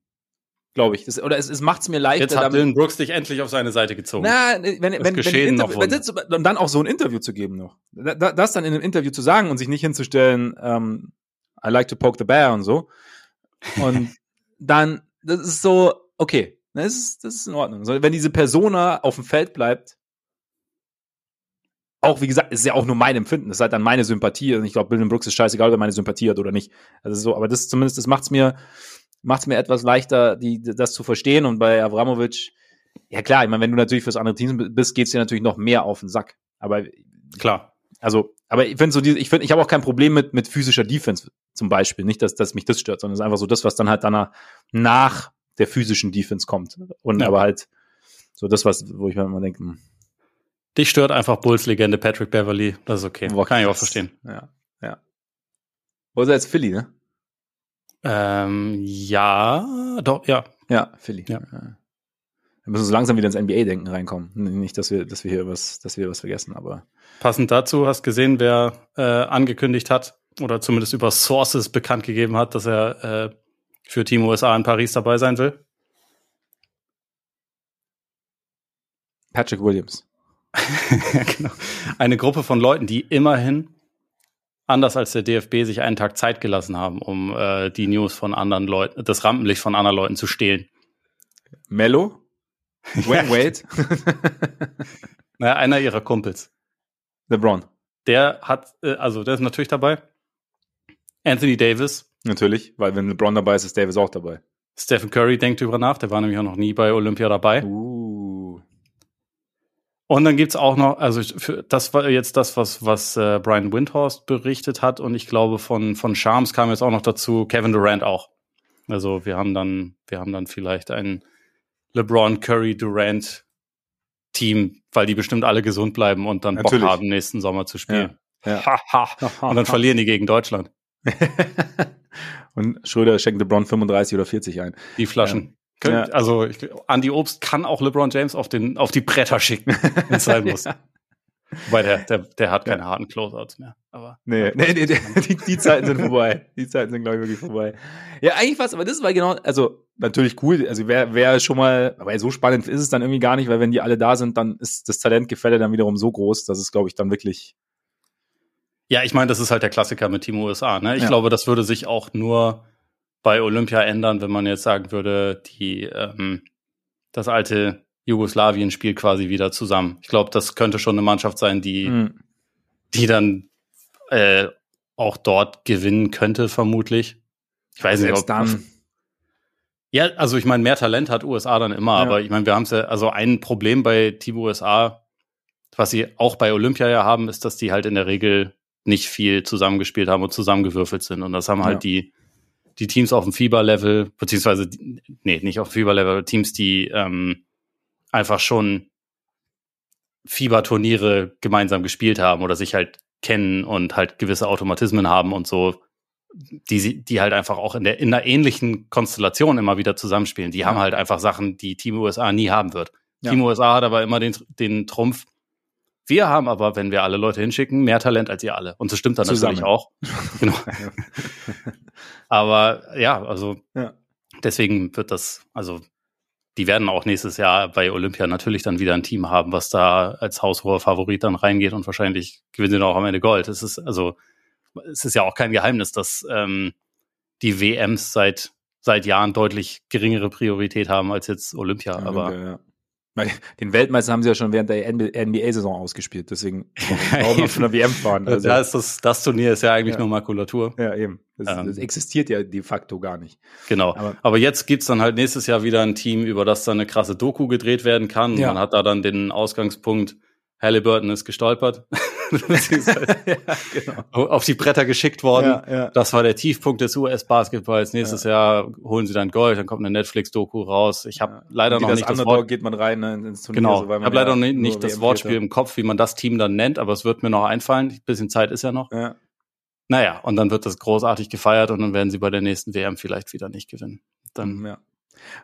Glaube ich. Das, oder es, es macht es mir leichter, Jetzt hat damit, Dylan Brooks dich endlich auf seine Seite gezogen. na, wenn, wenn, wenn, noch wenn das, und dann auch so ein Interview zu geben noch. Da, da- das dann in einem Interview zu sagen und sich nicht hinzustellen, ähm, I like to poke the bear und so. Und dann, das ist so, okay, das ist, das ist in Ordnung. So, wenn diese Persona auf dem Feld bleibt, auch wie gesagt, ist ja auch nur mein Empfinden, das ist halt dann meine Sympathie und ich glaube, Bill Brooks ist scheißegal, ob er meine Sympathie hat oder nicht. Also so, aber das zumindest, das macht's mir, macht's mir etwas leichter, die, das zu verstehen und bei Avramovic, ja klar, ich meine, wenn du natürlich fürs andere Team bist, geht's dir natürlich noch mehr auf den Sack. Aber Klar. also, aber ich finde so, die, ich finde, ich habe auch kein Problem mit, mit physischer Defense zum Beispiel. Nicht, dass, dass mich das stört, sondern es ist einfach so das, was dann halt danach nach der physischen Defense kommt. Und Ja. aber halt so das, was, wo ich mir immer denke, hm, Dich stört einfach Bulls-Legende Patrick Beverly. Das ist okay. boah, Kann ich auch verstehen. Ja, ja. Wo ist er jetzt Philly, ne? Ähm, ja, doch, ja. Ja, Philly. Ja. Wir müssen so langsam wieder ins NBA-Denken reinkommen. Nicht, dass wir, dass wir hier was, dass wir was vergessen, aber. Passend dazu hast gesehen, wer äh, angekündigt hat oder zumindest über Sources bekannt gegeben hat, dass er äh, für Team USA in Paris dabei sein will. Patrick Williams. genau. Eine Gruppe von Leuten, die immerhin anders als der DFB sich einen Tag Zeit gelassen haben, um äh, die News von anderen Leuten, das Rampenlicht von anderen Leuten zu stehlen. Mello? Wayne Wade? Naja, einer ihrer Kumpels. LeBron. Der hat, äh, also der ist natürlich dabei. Anthony Davis, Natürlich, weil wenn LeBron dabei ist, ist Davis auch dabei. Stephen Curry denkt drüber nach, der war nämlich auch noch nie bei Olympia dabei. Uh. Und dann gibt's auch noch, also für, das war jetzt das, was, was äh, Brian Windhorst berichtet hat. Und ich glaube, von, von Shams kam jetzt auch noch dazu, Kevin Durant auch. Also wir haben dann, wir haben dann vielleicht ein LeBron Curry Durant Team, weil die bestimmt alle gesund bleiben und dann Natürlich. Bock haben, nächsten Sommer zu spielen. Ja. Ha, ha. Und dann verlieren die gegen Deutschland. Und Schröder schenkt LeBron 35 oder 40 ein. Die Flaschen. Ja. Könnt, Ja. Also ich, Andy Obst kann auch LeBron James auf, den, auf die Bretter schicken, wenn es sein muss. Ja. Weil der, der, der hat keine harten Closeouts mehr. Aber Nee, nee, nee, die, die Zeiten sind vorbei. Die Zeiten sind, glaube ich, wirklich vorbei. Ja, eigentlich fast, aber das war genau, also natürlich cool. Also wer, wer schon mal, aber so spannend ist es dann irgendwie gar nicht, weil wenn die alle da sind, dann ist das Talentgefälle dann wiederum so groß, dass es, glaube ich, dann wirklich. Ja, ich meine, das ist halt der Klassiker mit Team USA. Ne? Ich Ja. glaube, das würde sich auch nur bei Olympia ändern, wenn man jetzt sagen würde, die ähm, das alte Jugoslawien spielt quasi wieder zusammen. Ich glaube, das könnte schon eine Mannschaft sein, die, Hm. die dann äh, auch dort gewinnen könnte, vermutlich. Ich weiß nicht, Selbst ob dann. Ja, also ich meine, mehr Talent hat USA dann immer, Ja. aber ich meine, wir haben es ja, also ein Problem bei Team USA, was sie auch bei Olympia ja haben, ist, dass die halt in der Regel nicht viel zusammengespielt haben und zusammengewürfelt sind. Und das haben halt Ja. die, die Teams auf dem Fieberlevel, beziehungsweise, nee, nicht auf dem Fieberlevel, Teams, die ähm, einfach schon Fieberturniere gemeinsam gespielt haben oder sich halt kennen und halt gewisse Automatismen haben und so, die, die halt einfach auch in der in einer ähnlichen Konstellation immer wieder zusammenspielen. Die haben halt einfach Sachen, die Team USA nie haben wird. Ja. Team USA hat aber immer den, den Trumpf. Wir haben aber, wenn wir alle Leute hinschicken, mehr Talent als ihr alle. Und das stimmt dann Zusammen. natürlich auch. genau. Aber ja, also Ja. deswegen wird das, also die werden auch nächstes Jahr bei Olympia natürlich dann wieder ein Team haben, was da als haushoher Favorit dann reingeht und wahrscheinlich gewinnen sie dann auch am Ende Gold. Es ist also, es ist ja auch kein Geheimnis, dass ähm, die WMs seit seit Jahren deutlich geringere Priorität haben als jetzt Olympia. aber ja. Weil Den Weltmeister haben sie ja schon während der NBA-Saison ausgespielt, deswegen warum zu einer WM fahren. Also, da ist das, das Turnier ist ja eigentlich Ja. nur Makulatur. ja, eben. Das, Ähm. das existiert ja de facto gar nicht. Genau. Aber- Aber, jetzt gibt's dann halt nächstes Jahr wieder ein Team, über das dann eine krasse Doku gedreht werden kann. Ja. Man hat da dann den Ausgangspunkt, Halliburton ist gestolpert, ja, genau. auf die Bretter geschickt worden. Ja, ja. Das war der Tiefpunkt des US-Basketballs. Nächstes Jahr holen sie dann Gold, dann kommt eine Netflix-Doku raus. Ich habe leider noch das nicht das Wort. geht man rein ne, ins Turnier. Genau, so, ich habe leider ja nicht, nicht das Wortspiel im Kopf, wie man das Team dann nennt, aber es wird mir noch einfallen. Ein bisschen Zeit ist ja noch. Ja. Naja, und dann wird das großartig gefeiert und dann werden sie bei der nächsten WM vielleicht wieder nicht gewinnen. Dann, ja.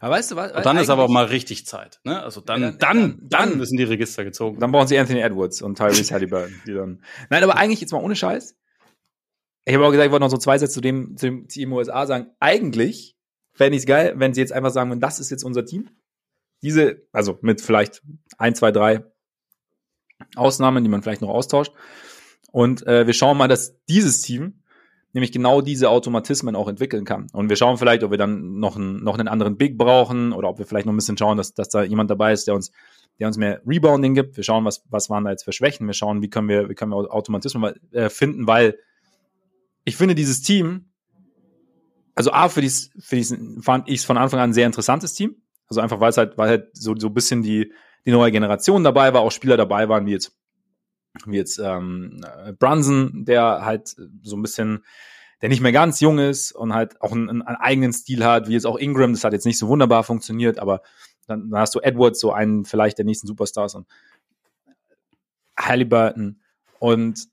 Aber weißt du was? und dann ist aber eigentlich- mal richtig Zeit. Ne? Also dann, Ja, dann, dann- dann, dann- müssen die Register gezogen. Dann brauchen sie Anthony Edwards und Tyrese Halliburton, die dann. Nein, aber eigentlich jetzt mal ohne Scheiß. Ich habe auch gesagt, ich wollte noch so zwei Sätze zu dem, zu dem Team USA sagen. Eigentlich fände ich es geil, wenn sie jetzt einfach sagen, würden, das ist jetzt unser Team. Diese, also mit vielleicht ein, zwei, drei Ausnahmen, die man vielleicht noch austauscht. Und äh, wir schauen mal, dass dieses Team nämlich genau diese Automatismen auch entwickeln kann. Und wir schauen vielleicht, ob wir dann noch einen, noch einen anderen Big brauchen oder ob wir vielleicht noch ein bisschen schauen, dass, dass da jemand dabei ist, der uns, der uns mehr Rebounding gibt. Wir schauen, was, was waren da jetzt für Schwächen. Wir schauen, wie können wir, wie können wir Automatismen äh, finden, weil ich finde dieses Team, also A, für dies, für diesen fand ich es von Anfang an ein sehr interessantes Team. Also einfach, weil es halt, weil halt so, so ein bisschen die, die neue Generation dabei war, auch Spieler dabei waren, wie jetzt, wie jetzt ähm, Brunson, der halt so ein bisschen, der nicht mehr ganz jung ist und halt auch einen, einen eigenen Stil hat, wie jetzt auch Ingram, das hat jetzt nicht so wunderbar funktioniert, aber dann, dann hast du Edwards, so einen vielleicht der nächsten Superstars und Halliburton. Und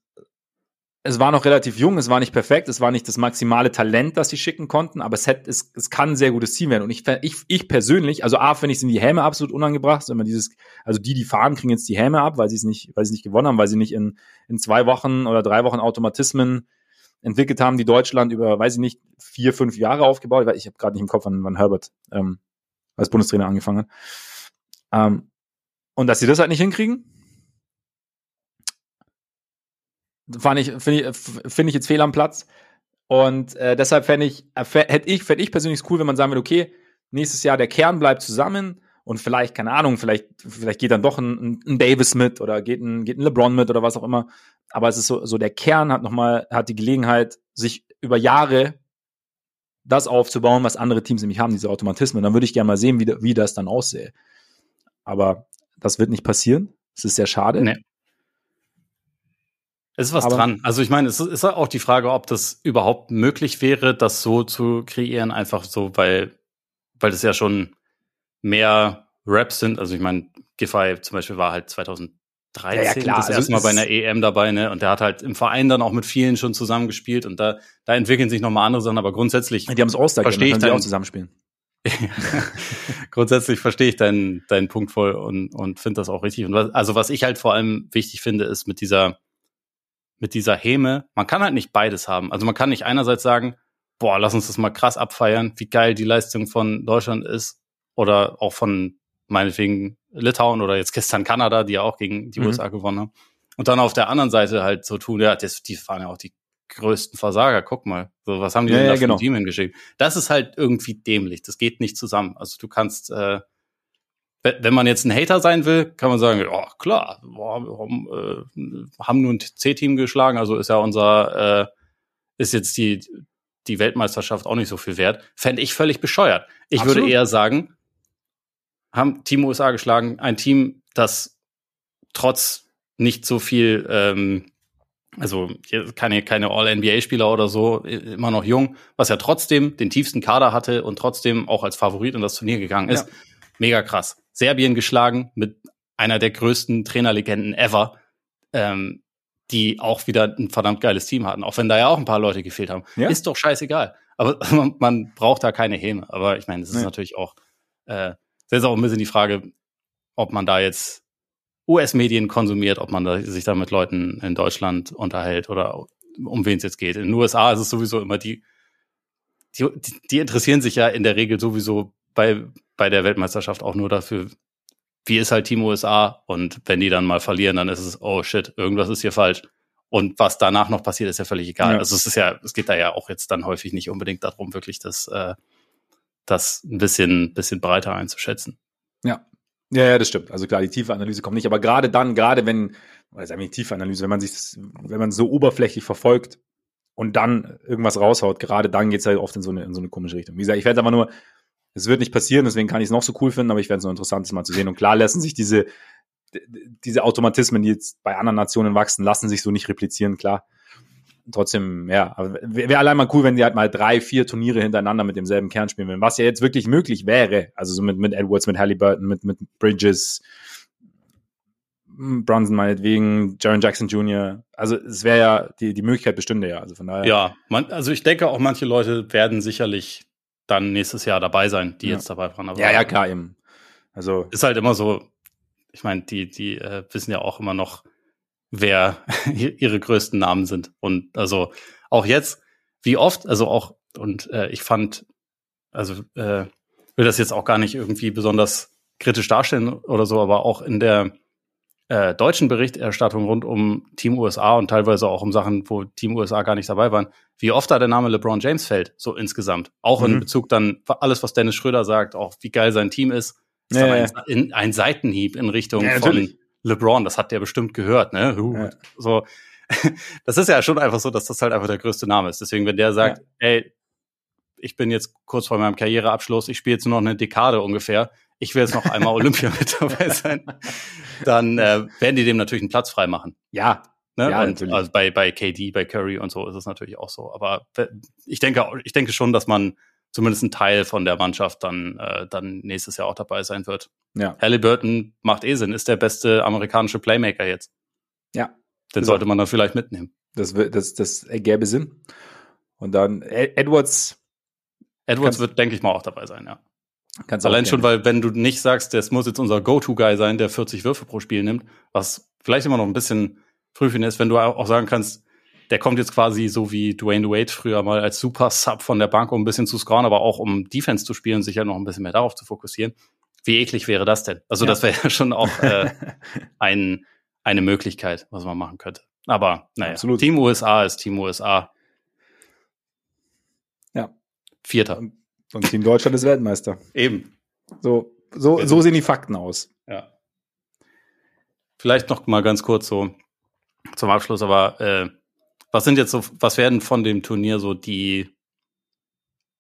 es war noch relativ jung, es war nicht perfekt, es war nicht das maximale Talent, das sie schicken konnten, aber es, hätte, es, es kann ein sehr gutes Team werden. Und ich, ich, ich persönlich, also A, finde ich, sind die Häme absolut unangebracht, wenn man dieses, also die, die fahren, kriegen jetzt die Häme ab, weil sie es nicht, weil sie nicht gewonnen haben, weil sie nicht in, in zwei Wochen oder drei Wochen Automatismen entwickelt haben, die Deutschland über, weiß ich nicht, vier, fünf Jahre aufgebaut. Ich habe gerade nicht im Kopf, wann, wann Herbert ähm, als Bundestrainer angefangen hat. Ähm, und dass sie das halt nicht hinkriegen, fand ich, finde ich, find ich jetzt fehl am Platz. Und äh, deshalb fände ich, äh, hätte ich, fände ich persönlich cool, wenn man sagen würde, okay, nächstes Jahr der Kern bleibt zusammen und vielleicht, keine Ahnung, vielleicht, vielleicht geht dann doch ein, ein Davis mit oder geht ein, geht ein LeBron mit oder was auch immer. Aber es ist so, so der Kern hat nochmal, hat die Gelegenheit, sich über Jahre das aufzubauen, was andere Teams nämlich haben, diese Automatismen. Und dann würde ich gerne mal sehen, wie, wie das dann aussähe. Aber das wird nicht passieren. Es ist sehr schade. Nee. Es ist was Aber dran. Also ich meine, es ist auch die Frage, ob das überhaupt möglich wäre, das so zu kreieren, einfach so, weil, weil das ja schon mehr Raps sind. Also ich meine, Giffey zum Beispiel war halt 2013 ja, ja, klar. das also erste Mal bei einer EM dabei, ne? Und der hat halt im Verein dann auch mit vielen schon zusammengespielt und da, da entwickeln sich nochmal andere Sachen, aber grundsätzlich. Die haben es All-Star verstehe ich dann auch zusammenspielen. grundsätzlich verstehe ich deinen, deinen Punkt voll und, und finde das auch richtig. Und was, also was ich halt vor allem wichtig finde, ist mit dieser, mit dieser Häme, man kann halt nicht beides haben. Also man kann nicht einerseits sagen, boah, lass uns das mal krass abfeiern, wie geil die Leistung von Deutschland ist oder auch von meinetwegen Litauen oder jetzt gestern Kanada, die ja auch gegen die mhm. USA gewonnen haben. Und dann auf der anderen Seite halt so tun, ja, das, die fahren ja auch die größten Versager, guck mal. So, was haben die ja, denn da ja, genau. Team hingeschickt? Das ist halt irgendwie dämlich. Das geht nicht zusammen. Also du kannst äh, wenn man jetzt ein Hater sein will, kann man sagen, oh, klar, wir äh, haben nur ein C-Team geschlagen, also ist ja unser, äh, ist jetzt die, die Weltmeisterschaft auch nicht so viel wert. Fände ich völlig bescheuert. Ich Absolut. würde eher sagen, haben Team USA geschlagen, ein Team, das trotz nicht so viel, ähm, also keine, keine All-NBA-Spieler oder so, immer noch jung, was ja trotzdem den tiefsten Kader hatte und trotzdem auch als Favorit in das Turnier gegangen ist. Ja. Mega krass. Serbien geschlagen mit einer der größten Trainerlegenden ever, ähm, die auch wieder ein verdammt geiles Team hatten, auch wenn da ja auch ein paar Leute gefehlt haben. Ja? Ist doch scheißegal. Aber man, man, braucht da keine Häme. Aber ich meine, es ist nee. natürlich auch, äh, das ist auch ein bisschen die Frage, ob man da jetzt US-Medien konsumiert, ob man da, sich da mit Leuten in Deutschland unterhält oder um wen es jetzt geht. In den USA ist es sowieso immer die, die, die interessieren sich ja in der Regel sowieso bei bei der Weltmeisterschaft auch nur dafür, wie ist halt Team USA und wenn die dann mal verlieren, dann ist es, oh shit, irgendwas ist hier falsch. Und was danach noch passiert, ist ja völlig egal. Ja. Also es ist ja, es geht da ja auch jetzt dann häufig nicht unbedingt darum, wirklich das, äh, das ein bisschen, bisschen breiter einzuschätzen. Ja. Ja, ja, das stimmt. Also klar, die tiefe Analyse kommt nicht, aber gerade dann, gerade wenn, oder sagen wir tiefe Analyse, wenn man sich, wenn man so oberflächlich verfolgt und dann irgendwas raushaut, gerade dann geht's halt oft in so eine, in so eine komische Richtung. Wie gesagt, ich werde aber nur, es wird nicht passieren, deswegen kann ich es noch so cool finden, aber ich fände es noch interessant, mal zu sehen. Und klar lassen sich diese, diese Automatismen, die jetzt bei anderen Nationen wachsen, lassen sich so nicht replizieren, klar. Trotzdem, ja, wäre allein mal cool, wenn die halt mal drei, vier Turniere hintereinander mit demselben Kern spielen würden, was ja jetzt wirklich möglich wäre. Also so mit, mit Edwards, mit Halliburton, mit, mit Bridges, Bronson meinetwegen, Jaron Jackson Jr. Also es wäre ja, die, die Möglichkeit bestünde ja. Also von daher. Ja, man, also ich denke auch manche Leute werden sicherlich dann nächstes Jahr dabei sein, die ja. jetzt dabei waren. Aber ja, ja, klar, eben. Also ist halt immer so, ich meine, die, die äh, wissen ja auch immer noch, wer ihre größten Namen sind. Und also auch jetzt, wie oft, also auch, und äh, ich fand, also äh, will das jetzt auch gar nicht irgendwie besonders kritisch darstellen oder so, aber auch in der äh, deutschen Berichterstattung rund um Team USA und teilweise auch um Sachen, wo Team USA gar nicht dabei waren, wie oft da der Name LeBron James fällt, so insgesamt. Auch mhm. in Bezug dann alles, was Dennis Schröder sagt, auch wie geil sein Team ist, ist ja, ja. Ein, ein, Seitenhieb in Richtung ja, von LeBron. Das hat der bestimmt gehört, ne? Uh, so, das ist ja schon einfach so, dass das halt einfach der größte Name ist. Deswegen, wenn der sagt, ey, ich bin jetzt kurz vor meinem Karriereabschluss, ich spiele jetzt nur noch eine Dekade ungefähr, ich will jetzt noch einmal Olympia mit dabei sein, dann äh, werden die dem natürlich einen Platz frei machen. Ja. Ne? Ja, und also bei, bei KD, bei Curry und so ist es natürlich auch so. Aber äh, ich denke, ich denke schon, dass man zumindest ein Teil von der Mannschaft dann, äh, dann nächstes Jahr auch dabei sein wird. Ja. Halliburton macht eh Sinn, ist der beste amerikanische Playmaker jetzt. Ja. Den Ist sollte man dann vielleicht mitnehmen. Das, das, das ergäbe Sinn. Und dann Ed- Edwards Edwards wird, denke ich mal, auch dabei sein, ja. Kannst Allein schon, weil wenn du nicht sagst, das muss jetzt unser Go-To-Guy sein, der 40 Würfe pro Spiel nimmt, was vielleicht immer noch ein bisschen früh für ihn ist, wenn du auch sagen kannst, der kommt jetzt quasi so wie Dwayne Wade früher mal als Super-Sub von der Bank, um ein bisschen zu scoren, aber auch um Defense zu spielen, sich ja noch ein bisschen mehr darauf zu fokussieren. Wie eklig wäre das denn? Also Ja. das wäre ja schon auch äh, ein, eine Möglichkeit, was man machen könnte. Aber naja, Absolut. Team USA ist Team USA. Ja. Vierter. Und Team Deutschland ist Weltmeister. Eben. So, so, so sehen die Fakten aus. Ja. Vielleicht noch mal ganz kurz so zum Abschluss, aber äh, was sind jetzt so, was werden von dem Turnier so die,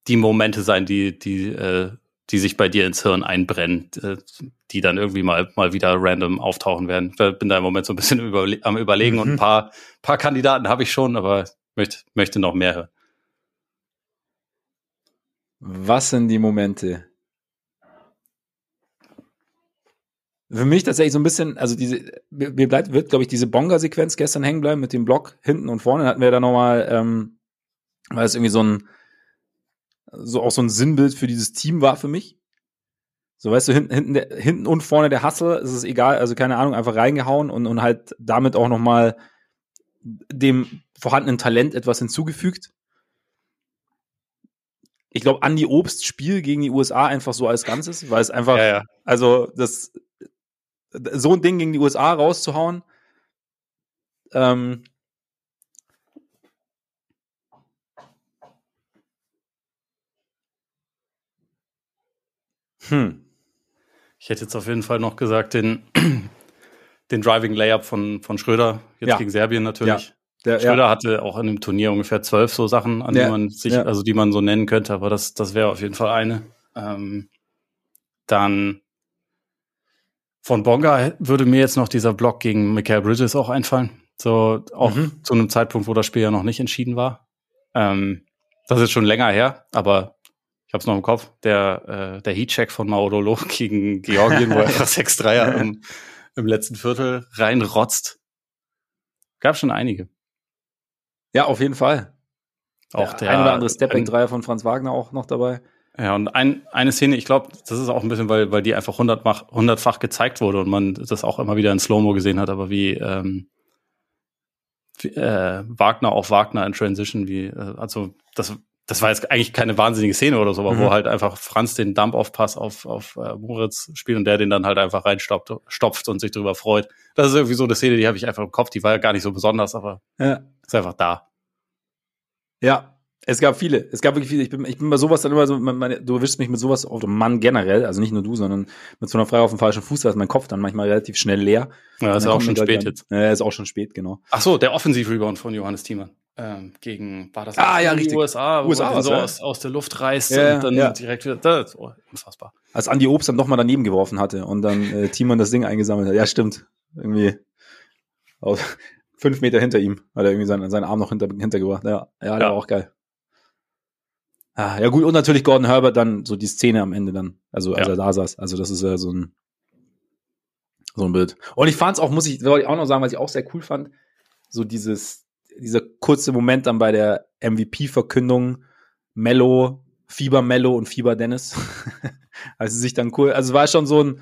die Momente sein, die, die, äh, die sich bei dir ins Hirn einbrennen, äh, die dann irgendwie mal, mal wieder random auftauchen werden? Ich bin da im Moment so ein bisschen überle am überlegen und ein Mhm. paar, paar Kandidaten habe ich schon, aber möchte, möchte noch mehr hören. Was sind die Momente? Für mich tatsächlich so ein bisschen, also diese, mir bleibt, wird, glaube ich, diese Bonga-Sequenz gestern hängen bleiben mit dem Block hinten und vorne. Hatten wir da nochmal, ähm, weil es irgendwie so ein, so auch so ein Sinnbild für dieses Team war für mich. So, weißt du, hinten, hinten, der, hinten und vorne der Hustle, ist es egal, also keine Ahnung, einfach reingehauen und, und halt damit auch nochmal dem vorhandenen Talent etwas hinzugefügt. Ich glaube, Andy Obst Spiel gegen die USA einfach so als Ganzes, weil es einfach, Ja, ja. also das so ein Ding gegen die USA rauszuhauen. Ähm, hm. Ich hätte jetzt auf jeden Fall noch gesagt, den, den Driving Layup von, von Schröder, jetzt Ja. gegen Serbien natürlich. Der, Schröder hatte auch in dem Turnier ungefähr zwölf so Sachen, an Ja, die man sich, ja. also die man so nennen könnte, aber das, das wäre auf jeden Fall eine. Ähm, dann von Bonga würde mir jetzt noch dieser Block gegen Michael Bridges auch einfallen. So auch Mhm. zu einem Zeitpunkt, wo das Spiel ja noch nicht entschieden war. Ähm, das ist schon länger her, aber ich habe es noch im Kopf. Der, äh, der Heatcheck von Maudolo gegen Georgien, wo er einfach 6-3er im, im letzten Viertel reinrotzt. Gab schon einige. Ja, auf jeden Fall. Auch der ein oder andere Stepback-Dreier von Franz Wagner auch noch dabei. Ja, und ein, eine Szene, ich glaube, das ist auch ein bisschen, weil, weil die einfach hundertfach, hundertfach gezeigt wurde und man das auch immer wieder in Slow-Mo gesehen hat, aber wie, ähm, wie äh, Wagner auf Wagner in Transition, wie, äh, also das, das war jetzt eigentlich keine wahnsinnige Szene oder so, aber Mhm. wo halt einfach Franz den Dump-Off-Pass auf, auf äh, Moritz spielt und der den dann halt einfach reinstopft stopft und sich darüber freut. Das ist irgendwie so eine Szene, die habe ich einfach im Kopf, die war ja gar nicht so besonders, aber Ja. ist einfach da. Ja, es gab viele. Es gab wirklich viele. Ich bin, ich bin bei sowas dann immer so, meine, du erwischst mich mit sowas auf dem Mann generell, also nicht nur du, sondern mit so einer Frage auf dem falschen Fuß, da ist mein Kopf dann manchmal relativ schnell leer. Ja, ist auch schon spät dann- jetzt. Ja, ist auch schon spät, genau. Ach so, der Offensiv-Rebound von Johannes Thiemann. Ähm, gegen, war das Ah, ja, richtig. USA, wo USA er war's, so ja. aus, aus der Luft reißt Ja, und dann ja. direkt wieder, das ist oh, unfassbar. Als Andi Obst dann doch mal daneben geworfen hatte und dann äh, Timon das Ding eingesammelt hat. Ja, stimmt. Irgendwie aus fünf Meter hinter ihm hat er irgendwie seinen, seinen Arm noch hinter, hintergebracht. Ja, ja, der Ja. war auch geil. Ah, ja gut, und natürlich Gordon Herbert dann so die Szene am Ende dann, also als er da saß. Also das ist ja so ein so ein Bild. Und ich fand es auch, muss ich, wollte ich auch noch sagen, was ich auch sehr cool fand, so dieses, dieser kurze Moment dann bei der MVP-Verkündung, Mello, Fieber Mello und Fieber Dennis. also sich dann cool, also es war schon so ein,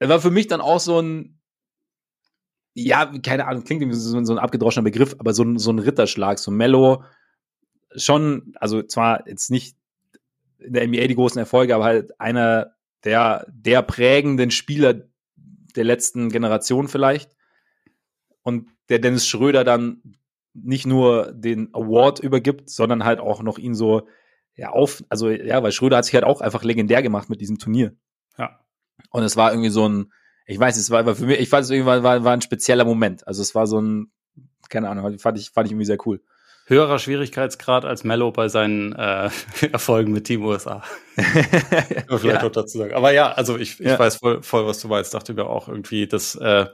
war für mich dann auch so ein, ja, keine Ahnung, klingt irgendwie so, so ein abgedroschener Begriff, aber so ein, so ein Ritterschlag, so Mello, schon, also zwar jetzt nicht in der NBA die großen Erfolge, aber halt einer der, der prägenden Spieler der letzten Generation vielleicht. Und der Dennis Schröder dann nicht nur den Award übergibt, sondern halt auch noch ihn so ja auf, also ja, weil Schröder hat sich halt auch einfach legendär gemacht mit diesem Turnier. Ja. Und es war irgendwie so ein, ich weiß, es war für mich, ich fand es irgendwie war, war, war ein spezieller Moment. Also es war so ein, keine Ahnung, fand ich, fand ich irgendwie sehr cool. höherer Schwierigkeitsgrad als Mello bei seinen äh, Erfolgen mit Team USA. vielleicht ja. noch dazu sagen. Aber ja, also ich, ich ja. weiß voll, voll, was du meinst. Dachte mir auch irgendwie, dass äh,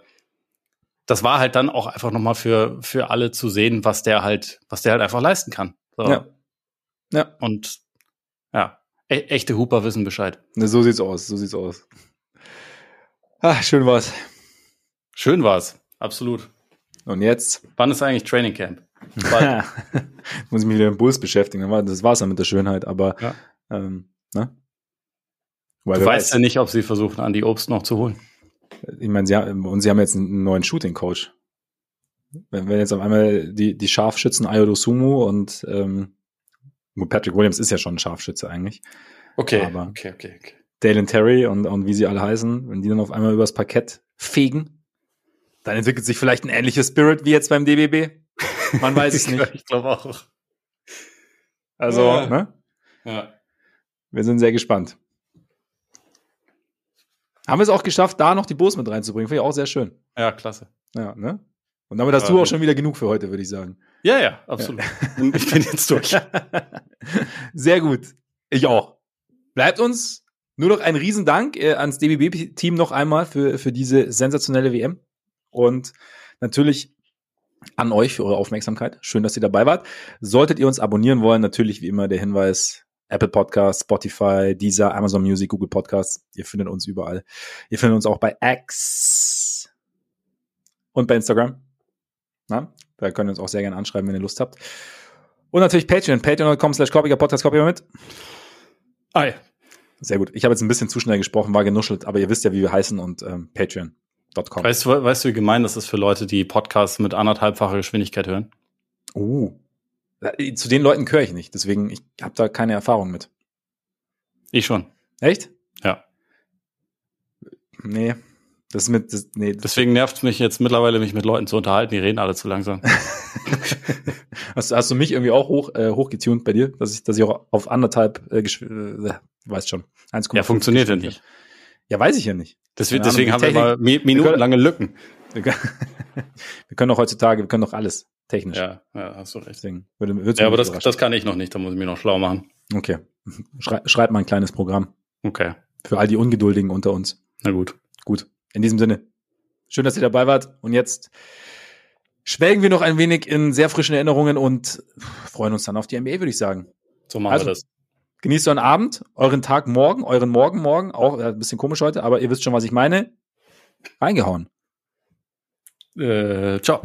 das war halt dann auch einfach nochmal für, für alle zu sehen, was der halt, was der halt einfach leisten kann. So. Ja. Ja. Und ja, e echte Hooper wissen Bescheid. Ne, so sieht's aus, so sieht's aus. Ah, schön war's. Schön war's, absolut. Und jetzt? Wann ist eigentlich Training Camp? Muss ich mich wieder mit Bulls beschäftigen. Das war's dann mit der Schönheit, aber ja. ähm, ne? Weil du weißt weiß. ja nicht, ob sie versuchen, an die Obst noch zu holen ich meine, sie haben, und sie haben jetzt einen neuen Shooting-Coach. Wenn, wenn jetzt auf einmal die, die Scharfschützen Ayodo Sumu und ähm, Patrick Williams ist ja schon ein Scharfschütze eigentlich. Okay, aber okay, okay, okay. Dalen Terry und, und wie sie alle heißen, wenn die dann auf einmal übers Parkett fegen, dann entwickelt sich vielleicht ein ähnliches Spirit wie jetzt beim DBB. Man weiß es nicht. ich glaube auch. Also, ja. ne? Ja. Wir sind sehr gespannt. Haben wir es auch geschafft, da noch die Bos mit reinzubringen. Finde ich auch sehr schön. Ja, klasse. Ja, ne? Und damit hast ja, du auch schon wieder genug für heute, würde ich sagen. Ja, ja, absolut. Ja. ich bin jetzt durch. sehr gut. Ich auch. Bleibt uns nur noch ein Riesendank äh, ans DBB-Team noch einmal für, für diese sensationelle WM. Und natürlich an euch für eure Aufmerksamkeit. Schön, dass ihr dabei wart. Solltet ihr uns abonnieren wollen, natürlich wie immer der Hinweis, Apple Podcasts, Spotify, Deezer, Amazon Music, Google Podcasts. Ihr findet uns überall. Ihr findet uns auch bei X und bei Instagram. Na, da könnt ihr uns auch sehr gerne anschreiben, wenn ihr Lust habt. Und natürlich Patreon, patreon.com slash Podcast, Copy mit. Ei. Sehr gut. Ich habe jetzt ein bisschen zu schnell gesprochen, war genuschelt, aber ihr wisst ja, wie wir heißen und ähm, patreon.com. Weißt du, weißt du, wie gemein das ist für Leute, die Podcasts mit anderthalbfacher Geschwindigkeit hören? Uh, zu den Leuten gehöre ich nicht, deswegen ich habe da keine Erfahrung mit. Ich schon. Echt? Ja. Nee. Das mit, das, nee, das Deswegen nervt es mich jetzt mittlerweile, mich mit Leuten zu unterhalten, die reden alle zu langsam. hast, hast du mich irgendwie auch hoch, äh, hochgetunt bei dir, dass ich, dass ich auch auf anderthalb, äh, äh weißt schon, 1,5. Ja, funktioniert ja nicht. Ja, weiß ich ja nicht. Deswegen, deswegen haben wir mal minutenlange Lücken. Wir können, wir können doch heutzutage, wir können doch alles technisch. Ja, ja hast du recht. Deswegen würde, ja, aber das, das kann ich noch nicht, da muss ich mir noch schlau machen. Okay. Schrei, schreib mal ein kleines Programm. Okay. Für all die Ungeduldigen unter uns. Na gut. Gut. In diesem Sinne. Schön, dass ihr dabei wart. Und jetzt schwelgen wir noch ein wenig in sehr frischen Erinnerungen und freuen uns dann auf die NBA, würde ich sagen. So machen also, wir das. Genießt euren Abend, euren Tag morgen, euren Morgen morgen. Auch äh, ein bisschen komisch heute, aber ihr wisst schon, was ich meine. Reingehauen. Äh, ciao.